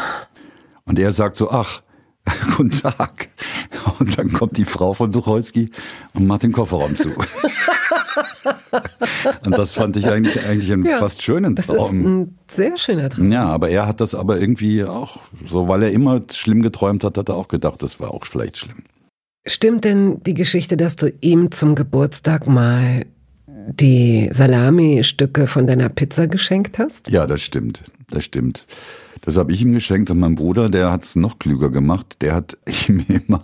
B: und er sagt so, ach, guten Tag. Und dann kommt die Frau von Tucholsky und macht den Kofferraum zu. und das fand ich eigentlich, eigentlich einen
A: Ja,
B: fast schönen
A: Das ist
B: Traum.
A: ein sehr schöner Traum.
B: Ja, aber er hat das aber irgendwie auch, so weil er immer schlimm geträumt hat, hat er auch gedacht, das war auch vielleicht schlimm.
A: Stimmt denn die Geschichte, dass du ihm zum Geburtstag mal die Salami-Stücke von deiner Pizza geschenkt hast?
B: Ja, das stimmt. Das stimmt. Das habe ich ihm geschenkt und mein Bruder, der hat es noch klüger gemacht. Der hat ihm immer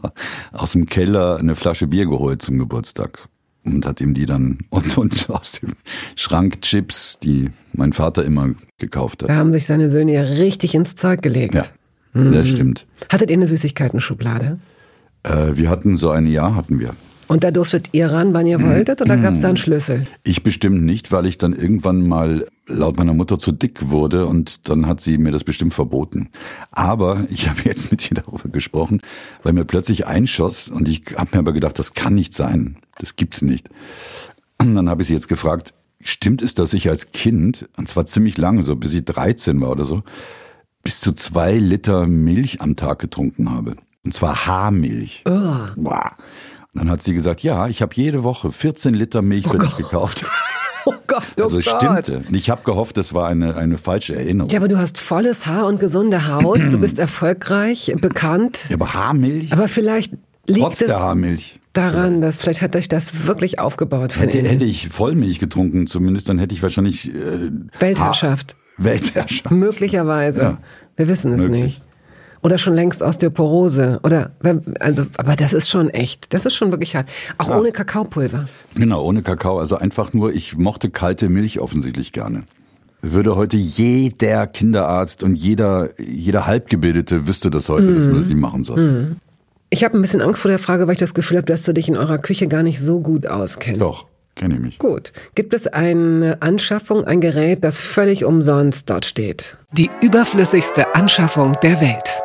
B: aus dem Keller eine Flasche Bier geholt zum Geburtstag und hat ihm die dann und, und aus dem Schrank Chips, die mein Vater immer gekauft
A: Da
B: hat.
A: haben sich seine Söhne ja richtig ins Zeug gelegt.
B: Ja, das stimmt.
A: Hattet ihr eine Süßigkeiten-Schublade?
B: Äh, wir hatten so ein Jahr hatten wir.
A: Und da durftet ihr ran, wann ihr wolltet, oder gab es da einen Schlüssel?
B: Ich bestimmt nicht, weil ich dann irgendwann mal laut meiner Mutter zu dick wurde und dann hat sie mir das bestimmt verboten. Aber ich habe jetzt mit ihr darüber gesprochen, weil mir plötzlich einschoss und ich habe mir aber gedacht, das kann nicht sein. Das gibt's nicht. Und dann habe ich sie jetzt gefragt, stimmt es, dass ich als Kind, und zwar ziemlich lange, so bis ich 13 war oder so, bis zu zwei Liter Milch am Tag getrunken habe. Und zwar Haarmilch. Boah. Und dann hat sie gesagt, ja, ich habe jede Woche 14 Liter Milch für dich gekauft.
A: Oh Gott, oh
B: Also es
A: Gott.
B: stimmte. Und ich habe gehofft, das war eine, eine falsche Erinnerung.
A: Ja, aber du hast volles Haar und gesunde Haut. Du bist erfolgreich, bekannt.
B: Ja, aber Haarmilch?
A: Aber vielleicht liegt
B: Trotz
A: es
B: der Haarmilch.
A: daran, dass vielleicht hat euch das wirklich aufgebaut von
B: Hätte, hätte ich Vollmilch getrunken, zumindest, dann hätte ich wahrscheinlich äh,
A: Weltherrschaft.
B: Haar- Weltherrschaft.
A: Möglicherweise.
B: Ja.
A: Wir wissen es
B: Möglich.
A: nicht. Oder schon längst Osteoporose. Oder, also, aber das ist schon echt. Das ist schon wirklich hart. Auch ohne Kakaopulver.
B: Genau, ohne Kakao. Also einfach nur, ich mochte kalte Milch offensichtlich gerne. würde heute jeder Kinderarzt und jeder, jeder Halbgebildete wüsste das heute, dass man das nicht machen soll.
A: Ich habe ein bisschen Angst vor der Frage, weil ich das Gefühl habe, dass du dich in eurer Küche gar nicht so gut auskennst.
B: Doch, kenne ich mich.
A: Gut. Gibt es eine Anschaffung, ein Gerät, das völlig umsonst dort steht? Die überflüssigste Anschaffung der Welt.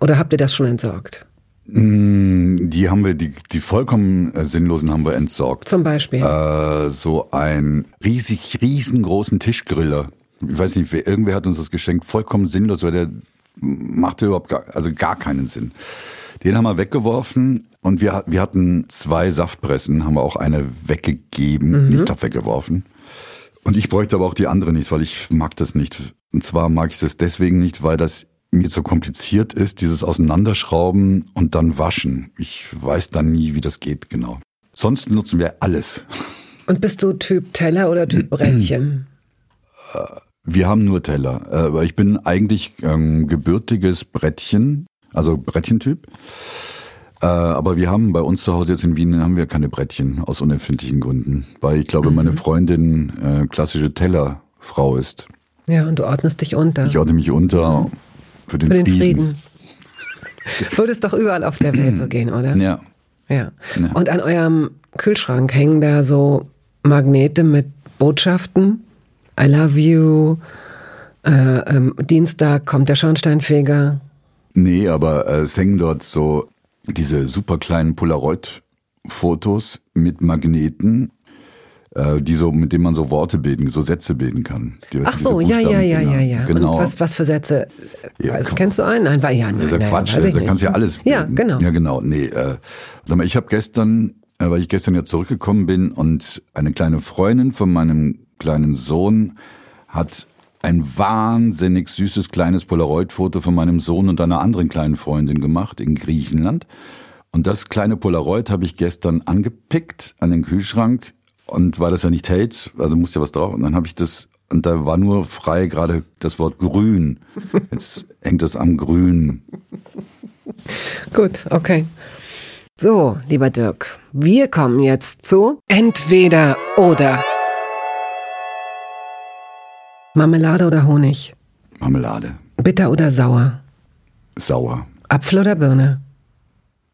A: Oder habt ihr das schon entsorgt?
B: Mm, Die haben wir, die, die vollkommen äh, sinnlosen haben wir entsorgt.
A: Zum Beispiel.
B: Äh, so ein riesig, riesengroßen Tischgriller. Ich weiß nicht, wer, irgendwer hat uns das geschenkt. Vollkommen sinnlos, weil der machte überhaupt gar, also gar keinen Sinn. Den haben wir weggeworfen und wir, wir hatten zwei Saftpressen, haben wir auch eine weggegeben, nicht glaub, weggeworfen. Und ich bräuchte aber auch die andere nicht, weil ich mag das nicht. Und zwar mag ich das deswegen nicht, weil das mir zu kompliziert ist, dieses Auseinanderschrauben und dann waschen. Ich weiß dann nie, wie das geht, genau. Sonst nutzen wir alles.
A: Und bist du Typ Teller oder Typ Brettchen?
B: Wir haben nur Teller. Äh, Aber ich bin eigentlich ähm, gebürtiges Brettchen, also Brettchentyp. Äh, aber wir haben bei uns zu Hause jetzt in Wien haben wir keine Brettchen aus unerfindlichen Gründen, weil ich glaube, meine Freundin äh, klassische Tellerfrau ist.
A: Ja, und du ordnest dich unter.
B: Ich ordne mich unter für den,
A: Für den
B: Frieden.
A: Frieden. Würde es doch überall auf der Welt so gehen, oder?
B: Ja.
A: Ja.
B: Ja.
A: Und an eurem Kühlschrank hängen da so Magnete mit Botschaften. I love you. Äh, ähm, Dienstag kommt der Schornsteinfeger.
B: Nee, aber äh, es hängen dort so diese super kleinen Polaroid-Fotos mit Magneten, äh, die so, mit denen man so Worte bilden, so Sätze bilden kann. Die,
A: Ach so, ja, ja, ja, ja, ja.
B: Genau.
A: Und was, was für Sätze?
B: Ja,
A: also, kennst du einen? Nein, war ja, nein,
B: Das ist ja
A: nein,
B: Quatsch,
A: weiß
B: da
A: nicht.
B: kannst du ja alles
A: Ja,
B: bilden.
A: genau.
B: Ja, genau. Nee, äh, sag mal, ich habe gestern, äh, weil ich gestern ja zurückgekommen bin und eine kleine Freundin von meinem kleinen Sohn hat ein wahnsinnig süßes kleines Polaroid-Foto von meinem Sohn und einer anderen kleinen Freundin gemacht in Griechenland. Und das kleine Polaroid habe ich gestern angepickt an den Kühlschrank und weil das ja nicht hält, also musste ja was drauf. Und dann habe ich das und da war nur frei gerade das Wort grün. Jetzt hängt das am Grün.
A: Gut, okay. So, lieber Dirk, wir kommen jetzt zu entweder oder. Marmelade oder Honig?
B: Marmelade,
A: Bitter oder sauer?
B: sauer,
A: Apfel oder Birne?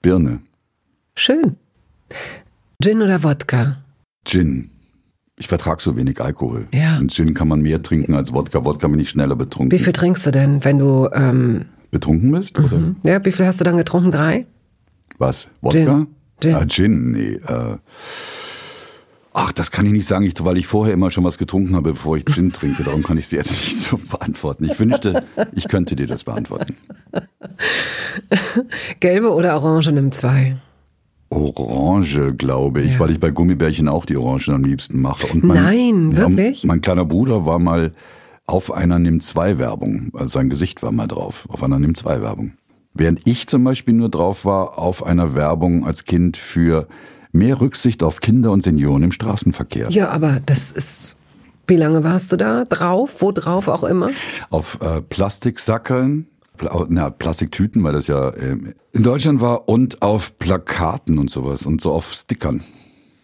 B: Birne,
A: Schön. Gin oder Wodka?
B: Gin. Ich vertrage so wenig Alkohol.
A: Ja.
B: Und Gin kann man mehr trinken als Wodka. Wodka bin ich schneller betrunken.
A: Wie viel trinkst du denn, wenn du, ähm,
B: Betrunken bist? Oder
A: ja, wie viel hast du dann getrunken? Drei?
B: was? Wodka?
A: Gin. Gin.
B: Ah, Gin, nee. Äh, ach, das kann ich nicht sagen, ich, weil ich vorher immer schon was getrunken habe, bevor ich Gin trinke. Darum kann ich sie jetzt nicht so beantworten. Ich wünschte, ich könnte dir das beantworten.
A: Gelbe oder Orange nimm zwei?
B: Orange, glaube ich,
A: Ja.
B: weil ich bei Gummibärchen auch die Orangen am liebsten mache. Und
A: Nein, wirklich?
B: Mein kleiner Bruder war mal auf einer Nimm 2 Werbung. Also sein Gesicht war mal drauf, auf einer Nimm 2 Werbung. Während ich zum Beispiel nur drauf war auf einer Werbung als Kind für mehr Rücksicht auf Kinder und Senioren im Straßenverkehr.
A: Ja, aber das ist. Wie lange warst du da drauf? Wo drauf auch immer?
B: Auf äh, Plastiksackeln, Pla na, Plastiktüten, weil das ja äh, in Deutschland war, und auf Plakaten und sowas und so auf Stickern.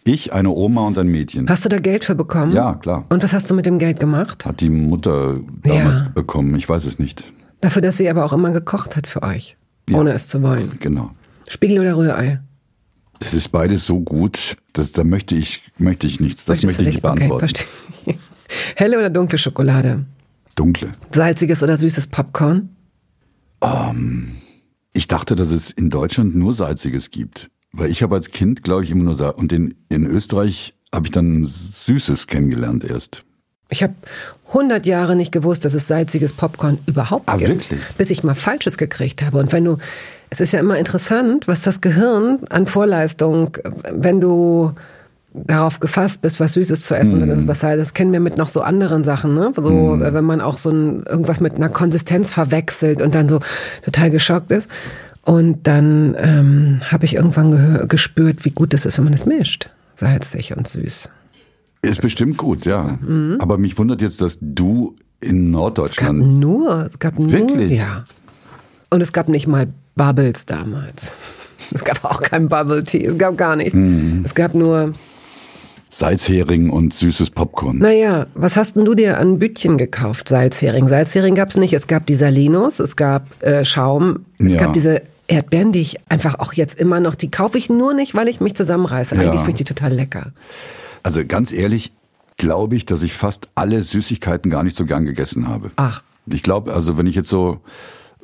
B: Ich, eine Oma und ein Mädchen.
A: Hast du da Geld für bekommen?
B: Ja, klar.
A: Und was hast du mit dem Geld gemacht?
B: Hat die Mutter damals
A: Ja.
B: bekommen, ich weiß es nicht.
A: Dafür, dass sie aber auch immer gekocht hat für euch.
B: Ja.
A: Ohne es zu wollen.
B: Genau.
A: Spiegel oder Rührei?
B: Das ist beides so gut, dass, da möchte ich, möchte ich nichts. Das
A: Möchtest
B: möchte ich nicht
A: Okay,
B: beantworten.
A: verstehe. Helle oder dunkle Schokolade?
B: Dunkle.
A: Salziges oder süßes Popcorn?
B: Ich dachte, dass es in Deutschland nur Salziges gibt. Weil ich habe als Kind, glaube ich, immer nur Salz. Und in, in Österreich habe ich dann Süßes kennengelernt erst.
A: Ich habe 100 Jahre nicht gewusst, dass es salziges Popcorn überhaupt
B: Ah,
A: gibt.
B: wirklich?
A: Bis ich mal Falsches gekriegt habe. Und wenn du, es ist ja immer interessant, was das Gehirn an Vorleistung, wenn du darauf gefasst bist, was Süßes zu essen,
B: Mhm.
A: dann ist es was Salzes. Das kennen wir mit noch so anderen Sachen, ne? So, äh, wenn man auch so ein, irgendwas mit einer Konsistenz verwechselt und dann so total geschockt ist. Und dann ähm, habe ich irgendwann gespürt, wie gut es ist, wenn man es mischt. Salzig und süß.
B: Ist bestimmt gut, ja. Aber mich wundert jetzt, dass du in
A: Mhm. Es gab
B: Norddeutschland.
A: nur, es gab nur,
B: Wirklich?
A: ja. Und es gab nicht mal Bubbles damals. Es gab auch kein Bubble Tea, es gab gar nichts.
B: Mhm.
A: Es gab nur
B: Salzhering und süßes Popcorn.
A: Naja, was hast denn du dir an Bütchen gekauft? Salzhering. Salzhering gab's nicht. Es gab die Salinos, es gab äh, Schaum, es
B: Ja.
A: gab diese Erdbeeren, die ich einfach auch jetzt immer noch, die kaufe ich nur nicht, weil ich mich zusammenreiße. Eigentlich
B: Ja.
A: finde ich die total lecker.
B: Also ganz ehrlich, glaube ich, dass ich fast alle Süßigkeiten gar nicht so gern gegessen habe.
A: Ach.
B: Ich glaube, also wenn ich jetzt so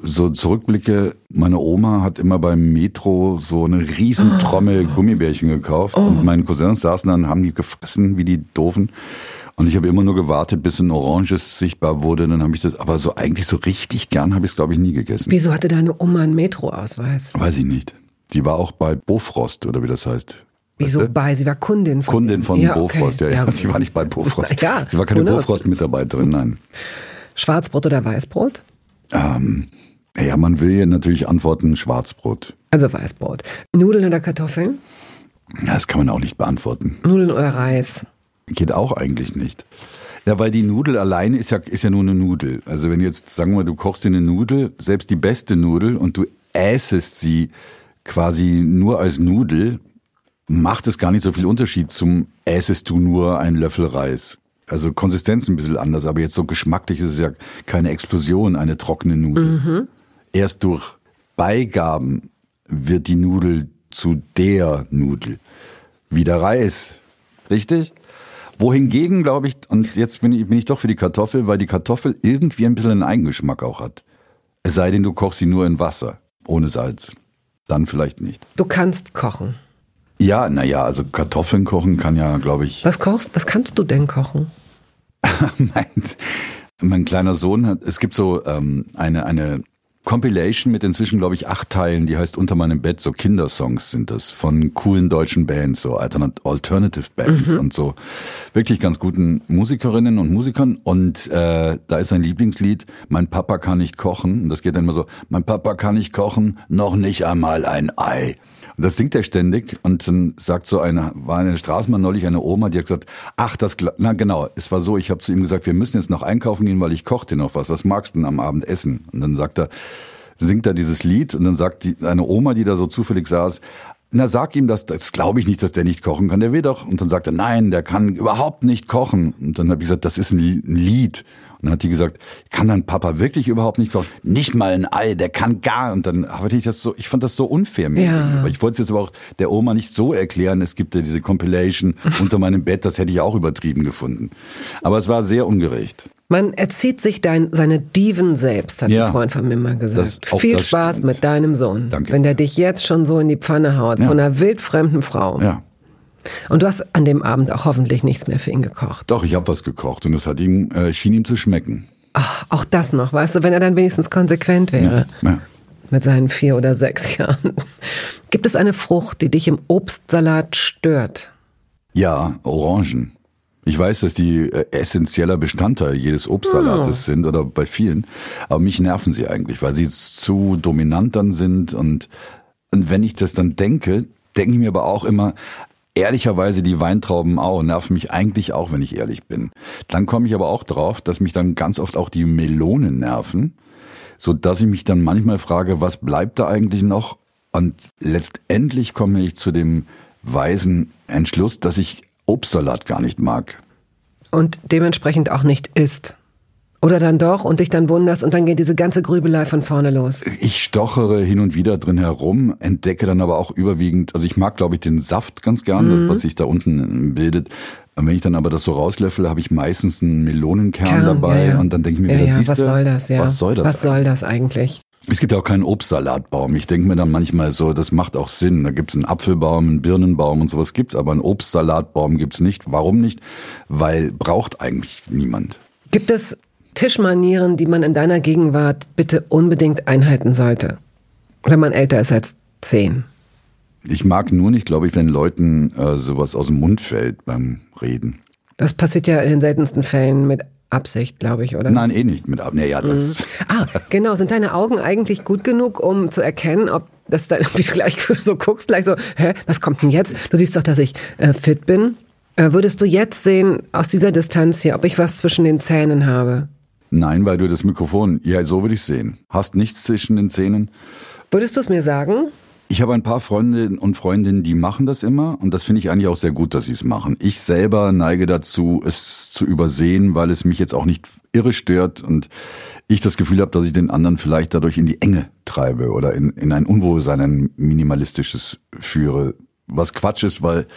B: so zurückblicke, meine Oma hat immer beim Metro so eine riesen
A: Ah.
B: Trommel Gummibärchen gekauft
A: Oh.
B: und meine Cousins saßen dann, haben die gefressen wie die Doofen. Und ich habe immer nur gewartet, bis ein Oranges sichtbar wurde. Dann habe ich das, aber so eigentlich so richtig gern habe ich es, glaube ich, nie gegessen.
A: Wieso hatte deine Oma einen Metroausweis?
B: Weiß ich nicht. Die war auch bei Bofrost oder wie das heißt.
A: Wieso
B: Weißt du?
A: bei? Sie war Kundin von
B: Kundin von
A: ja, okay.
B: Bofrost, ja, ja.
A: gut.
B: Sie war nicht bei Bofrost.
A: Ja,
B: Sie war keine. Bofrost-Mitarbeiterin, nein.
A: Schwarzbrot oder Weißbrot?
B: Ähm, ja, man will ja natürlich antworten Schwarzbrot.
A: Also Weißbrot. Nudeln oder Kartoffeln?
B: Ja, das kann man auch nicht beantworten.
A: Nudeln oder Reis?
B: Geht auch eigentlich nicht. Ja, weil die Nudel alleine ist ja, ist ja nur eine Nudel. Also wenn jetzt, sagen wir, du kochst dir eine Nudel, selbst die beste Nudel und du äßest sie quasi nur als Nudel, macht es gar nicht so viel Unterschied zum äßest du nur einen Löffel Reis. Also Konsistenz ein bisschen anders, aber jetzt so geschmacklich ist es ja keine Explosion, eine trockene Nudel. Erst durch Beigaben wird die Nudel zu der Nudel. Wie der Reis. Richtig? Wohingegen, glaube ich, und jetzt bin ich, bin ich doch für die Kartoffel, weil die Kartoffel irgendwie ein bisschen einen Eigengeschmack auch hat. Es sei denn, du kochst sie nur in Wasser, ohne Salz. Dann vielleicht nicht.
A: Du kannst kochen.
B: Ja, naja, also Kartoffeln kochen kann ja, glaube ich,
A: Was kochst? Was kannst du denn kochen?
B: mein, mein kleiner Sohn hat, es gibt so ähm, eine, eine Compilation mit inzwischen, glaube ich, acht Teilen, die heißt Unter meinem Bett, so Kindersongs sind das, von coolen deutschen Bands, so Alternat Alternative Bands und so wirklich ganz guten Musikerinnen und Musikern. Und äh, da ist ein Lieblingslied, Mein Papa kann nicht kochen. Und das geht dann immer so, Mein Papa kann nicht kochen, noch nicht einmal ein Ei. Und das singt er ständig und dann sagt so eine, war eine Straßenbahn neulich eine Oma, die hat gesagt, ach, das, na genau, es war so, ich habe zu ihm gesagt, wir müssen jetzt noch einkaufen gehen, weil ich koche dir noch was. Was magst du denn am Abend essen? Und dann sagt er, singt er dieses Lied und dann sagt die, eine Oma, die da so zufällig saß, na sag ihm das, das glaube ich nicht, dass der nicht kochen kann, der will doch. Und dann sagt er, nein, der kann überhaupt nicht kochen. Und dann habe ich gesagt, das ist ein Lied. Und dann hat die gesagt, kann dein Papa wirklich überhaupt nicht kochen? Nicht mal ein Ei, der kann gar. Und dann habe ich das so, ich fand das so unfair mir
A: Ja.
B: gegenüber. Ich wollte es jetzt aber auch der Oma nicht so erklären. Es gibt ja diese Compilation unter meinem Bett, das hätte ich auch übertrieben gefunden. Aber es war sehr ungerecht.
A: Man erzieht sich dein, seine Diven selbst, hat
B: Ja.
A: ein Freund von mir mal gesagt.
B: Das-
A: Viel Spaß
B: stimmt.
A: mit deinem Sohn.
B: Danke.
A: Wenn der dich jetzt schon so in die Pfanne haut,
B: Ja.
A: von einer wildfremden Frau.
B: Ja.
A: Und du hast an dem Abend auch hoffentlich nichts mehr für ihn gekocht.
B: Doch, ich habe was gekocht und es hat ihm, äh, schien ihm zu schmecken.
A: Ach, auch das noch, weißt du, wenn er dann wenigstens konsequent wäre.
B: Ja.
A: Mit seinen vier oder sechs Jahren. Gibt es eine Frucht, die dich im Obstsalat stört?
B: Ja, Orangen. Ich weiß, dass die äh, essentieller Bestandteil jedes Obstsalates sind oder bei vielen, aber mich nerven sie eigentlich, weil sie zu dominant dann sind und, und wenn ich das dann denke, denke ich mir aber auch immer, ehrlicherweise die Weintrauben auch, nerven mich eigentlich auch, wenn ich ehrlich bin. Dann komme ich aber auch drauf, dass mich dann ganz oft auch die Melonen nerven, so dass ich mich dann manchmal frage, was bleibt da eigentlich noch? Und letztendlich komme ich zu dem weisen Entschluss, dass ich Obstsalat gar nicht mag.
A: Und dementsprechend auch nicht isst. Oder dann doch und dich dann wunderst und dann geht diese ganze Grübelei von vorne los.
B: Ich stochere hin und wieder drin herum, entdecke dann aber auch überwiegend, also ich mag, glaube ich, den Saft ganz gern, das, was sich da unten bildet. Und wenn ich dann aber das so rauslöffle, habe ich meistens einen Melonenkern
A: Kern,
B: dabei
A: ja, ja.
B: und dann denke ich mir
A: ja,
B: wieder,
A: was soll das, ja?
B: was soll das?
A: Was soll das eigentlich?
B: Es gibt ja auch keinen Obstsalatbaum. Ich denke mir dann manchmal so, das macht auch Sinn. Da gibt's einen Apfelbaum, einen Birnenbaum und sowas gibt's, aber einen Obstsalatbaum gibt's nicht. Warum nicht? Weil braucht eigentlich niemand.
A: Gibt es Tischmanieren, die man in deiner Gegenwart bitte unbedingt einhalten sollte? Wenn man älter ist als zehn.
B: Ich mag nur nicht, glaube ich, wenn Leuten äh, sowas aus dem Mund fällt beim Reden.
A: Das passiert ja in den seltensten Fällen mit Absicht, glaube ich, oder?
B: Nein, eh nicht mit ab. Naja, das
A: Ah, genau. Sind deine Augen eigentlich gut genug, um zu erkennen, ob das da, wie du gleich so guckst, gleich so, hä, was kommt denn jetzt? Du siehst doch, dass ich äh, fit bin. Äh, würdest du jetzt sehen, aus dieser Distanz hier, ob ich was zwischen den Zähnen habe?
B: Nein, weil du das Mikrofon, ja, so würde ich sehen. Hast nichts zwischen den Zähnen?
A: Würdest du es mir sagen?
B: Ich habe ein paar Freunde und Freundinnen, die machen das immer und das finde ich eigentlich auch sehr gut, dass sie es machen. Ich selber neige dazu, es zu übersehen, weil es mich jetzt auch nicht irre stört und ich das Gefühl habe, dass ich den anderen vielleicht dadurch in die Enge treibe oder in, in ein Unwohlsein, ein minimalistisches führe. Was Quatsch ist, weil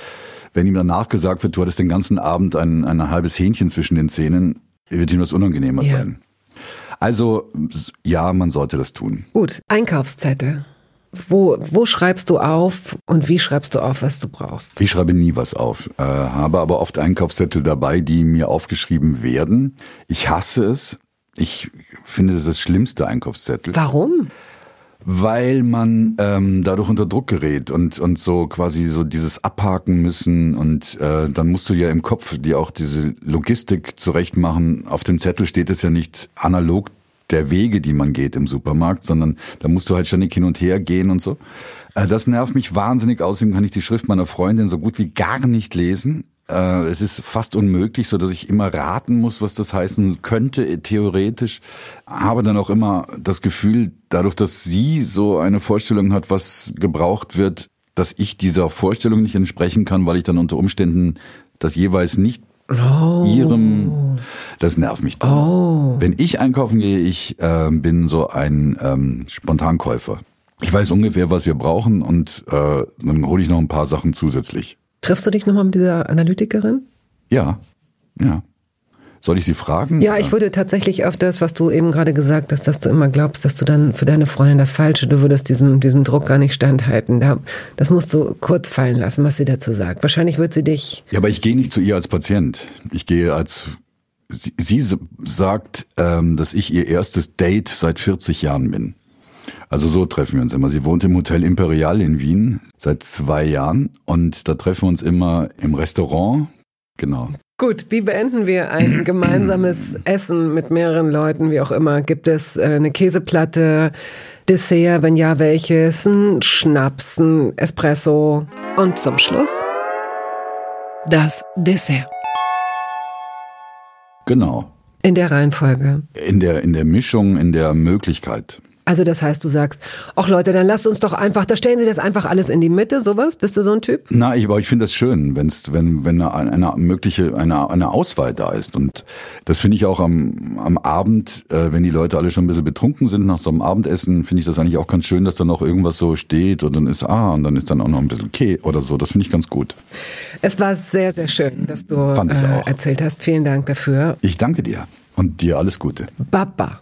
B: wenn ihm danach gesagt wird, du hattest den ganzen Abend ein, ein halbes Hähnchen zwischen den Zähnen, wird ihm das unangenehmer ja. sein. Also ja, man sollte das tun.
A: Gut, Einkaufszettel. Wo, wo schreibst du auf und wie schreibst du auf, was du brauchst?
B: Ich schreibe nie was auf, äh, habe aber oft Einkaufszettel dabei, die mir aufgeschrieben werden. Ich hasse es. Ich finde, das ist das schlimmste Einkaufszettel.
A: Warum?
B: Weil man ähm, dadurch unter Druck gerät und und so quasi so dieses abhaken müssen und äh, dann musst du ja im Kopf dir auch diese Logistik zurechtmachen. Auf dem Zettel steht es ja nicht analog der Wege, die man geht im Supermarkt, sondern da musst du halt ständig hin und her gehen und so. Äh, das nervt mich wahnsinnig. Außerdem kann ich die Schrift meiner Freundin so gut wie gar nicht lesen. Äh, es ist fast unmöglich, so dass ich immer raten muss, was das heißen könnte, theoretisch. Habe dann auch immer das Gefühl, dadurch, dass sie so eine Vorstellung hat, was gebraucht wird, dass ich dieser Vorstellung nicht entsprechen kann, weil ich dann unter Umständen das jeweils nicht oh. ihrem, das nervt mich dann. Oh. Wenn ich einkaufen gehe, ich äh, bin so ein ähm, Spontankäufer. Ich weiß ungefähr, was wir brauchen und äh, dann hole ich noch ein paar Sachen zusätzlich.
A: Triffst du dich nochmal mit dieser Analytikerin?
B: Ja, ja. Soll ich sie fragen?
A: Ja, ich würde tatsächlich auf das, was du eben gerade gesagt hast, dass du immer glaubst, dass du dann für deine Freundin das Falsche, du würdest diesem, diesem Druck gar nicht standhalten. Das musst du kurz fallen lassen, was sie dazu sagt. Wahrscheinlich wird sie dich.
B: Ja, aber ich gehe nicht zu ihr als Patient. Ich gehe als. Sie, sie sagt, ähm, dass ich ihr erstes Date seit 40 Jahren bin. Also so treffen wir uns immer. Sie wohnt im Hotel Imperial in Wien seit zwei Jahren und da treffen wir uns immer im Restaurant. Genau.
A: Gut, wie beenden wir ein gemeinsames Essen mit mehreren Leuten, wie auch immer? Gibt es äh, eine Käseplatte, Dessert, wenn ja, welches, ein Schnaps, ein Espresso und zum Schluss das Dessert.
B: Genau.
A: In der Reihenfolge.
B: In der, in der Mischung, in der Möglichkeit.
A: Also das heißt, du sagst, ach Leute, dann lasst uns doch einfach, da stellen Sie das einfach alles in die Mitte, sowas? Bist du so ein Typ?
B: Na, ich, aber ich finde das schön, wenn's, wenn wenn eine, eine mögliche eine, eine Auswahl da ist und das finde ich auch am, am Abend, äh, wenn die Leute alle schon ein bisschen betrunken sind nach so einem Abendessen, finde ich das eigentlich auch ganz schön, dass dann noch irgendwas so steht und dann ist ah und dann ist dann auch noch ein bisschen Keh oder so. Das finde ich ganz gut.
A: Es war sehr sehr schön, dass du äh, erzählt hast. Vielen Dank dafür.
B: Ich danke dir und dir alles Gute.
A: Baba.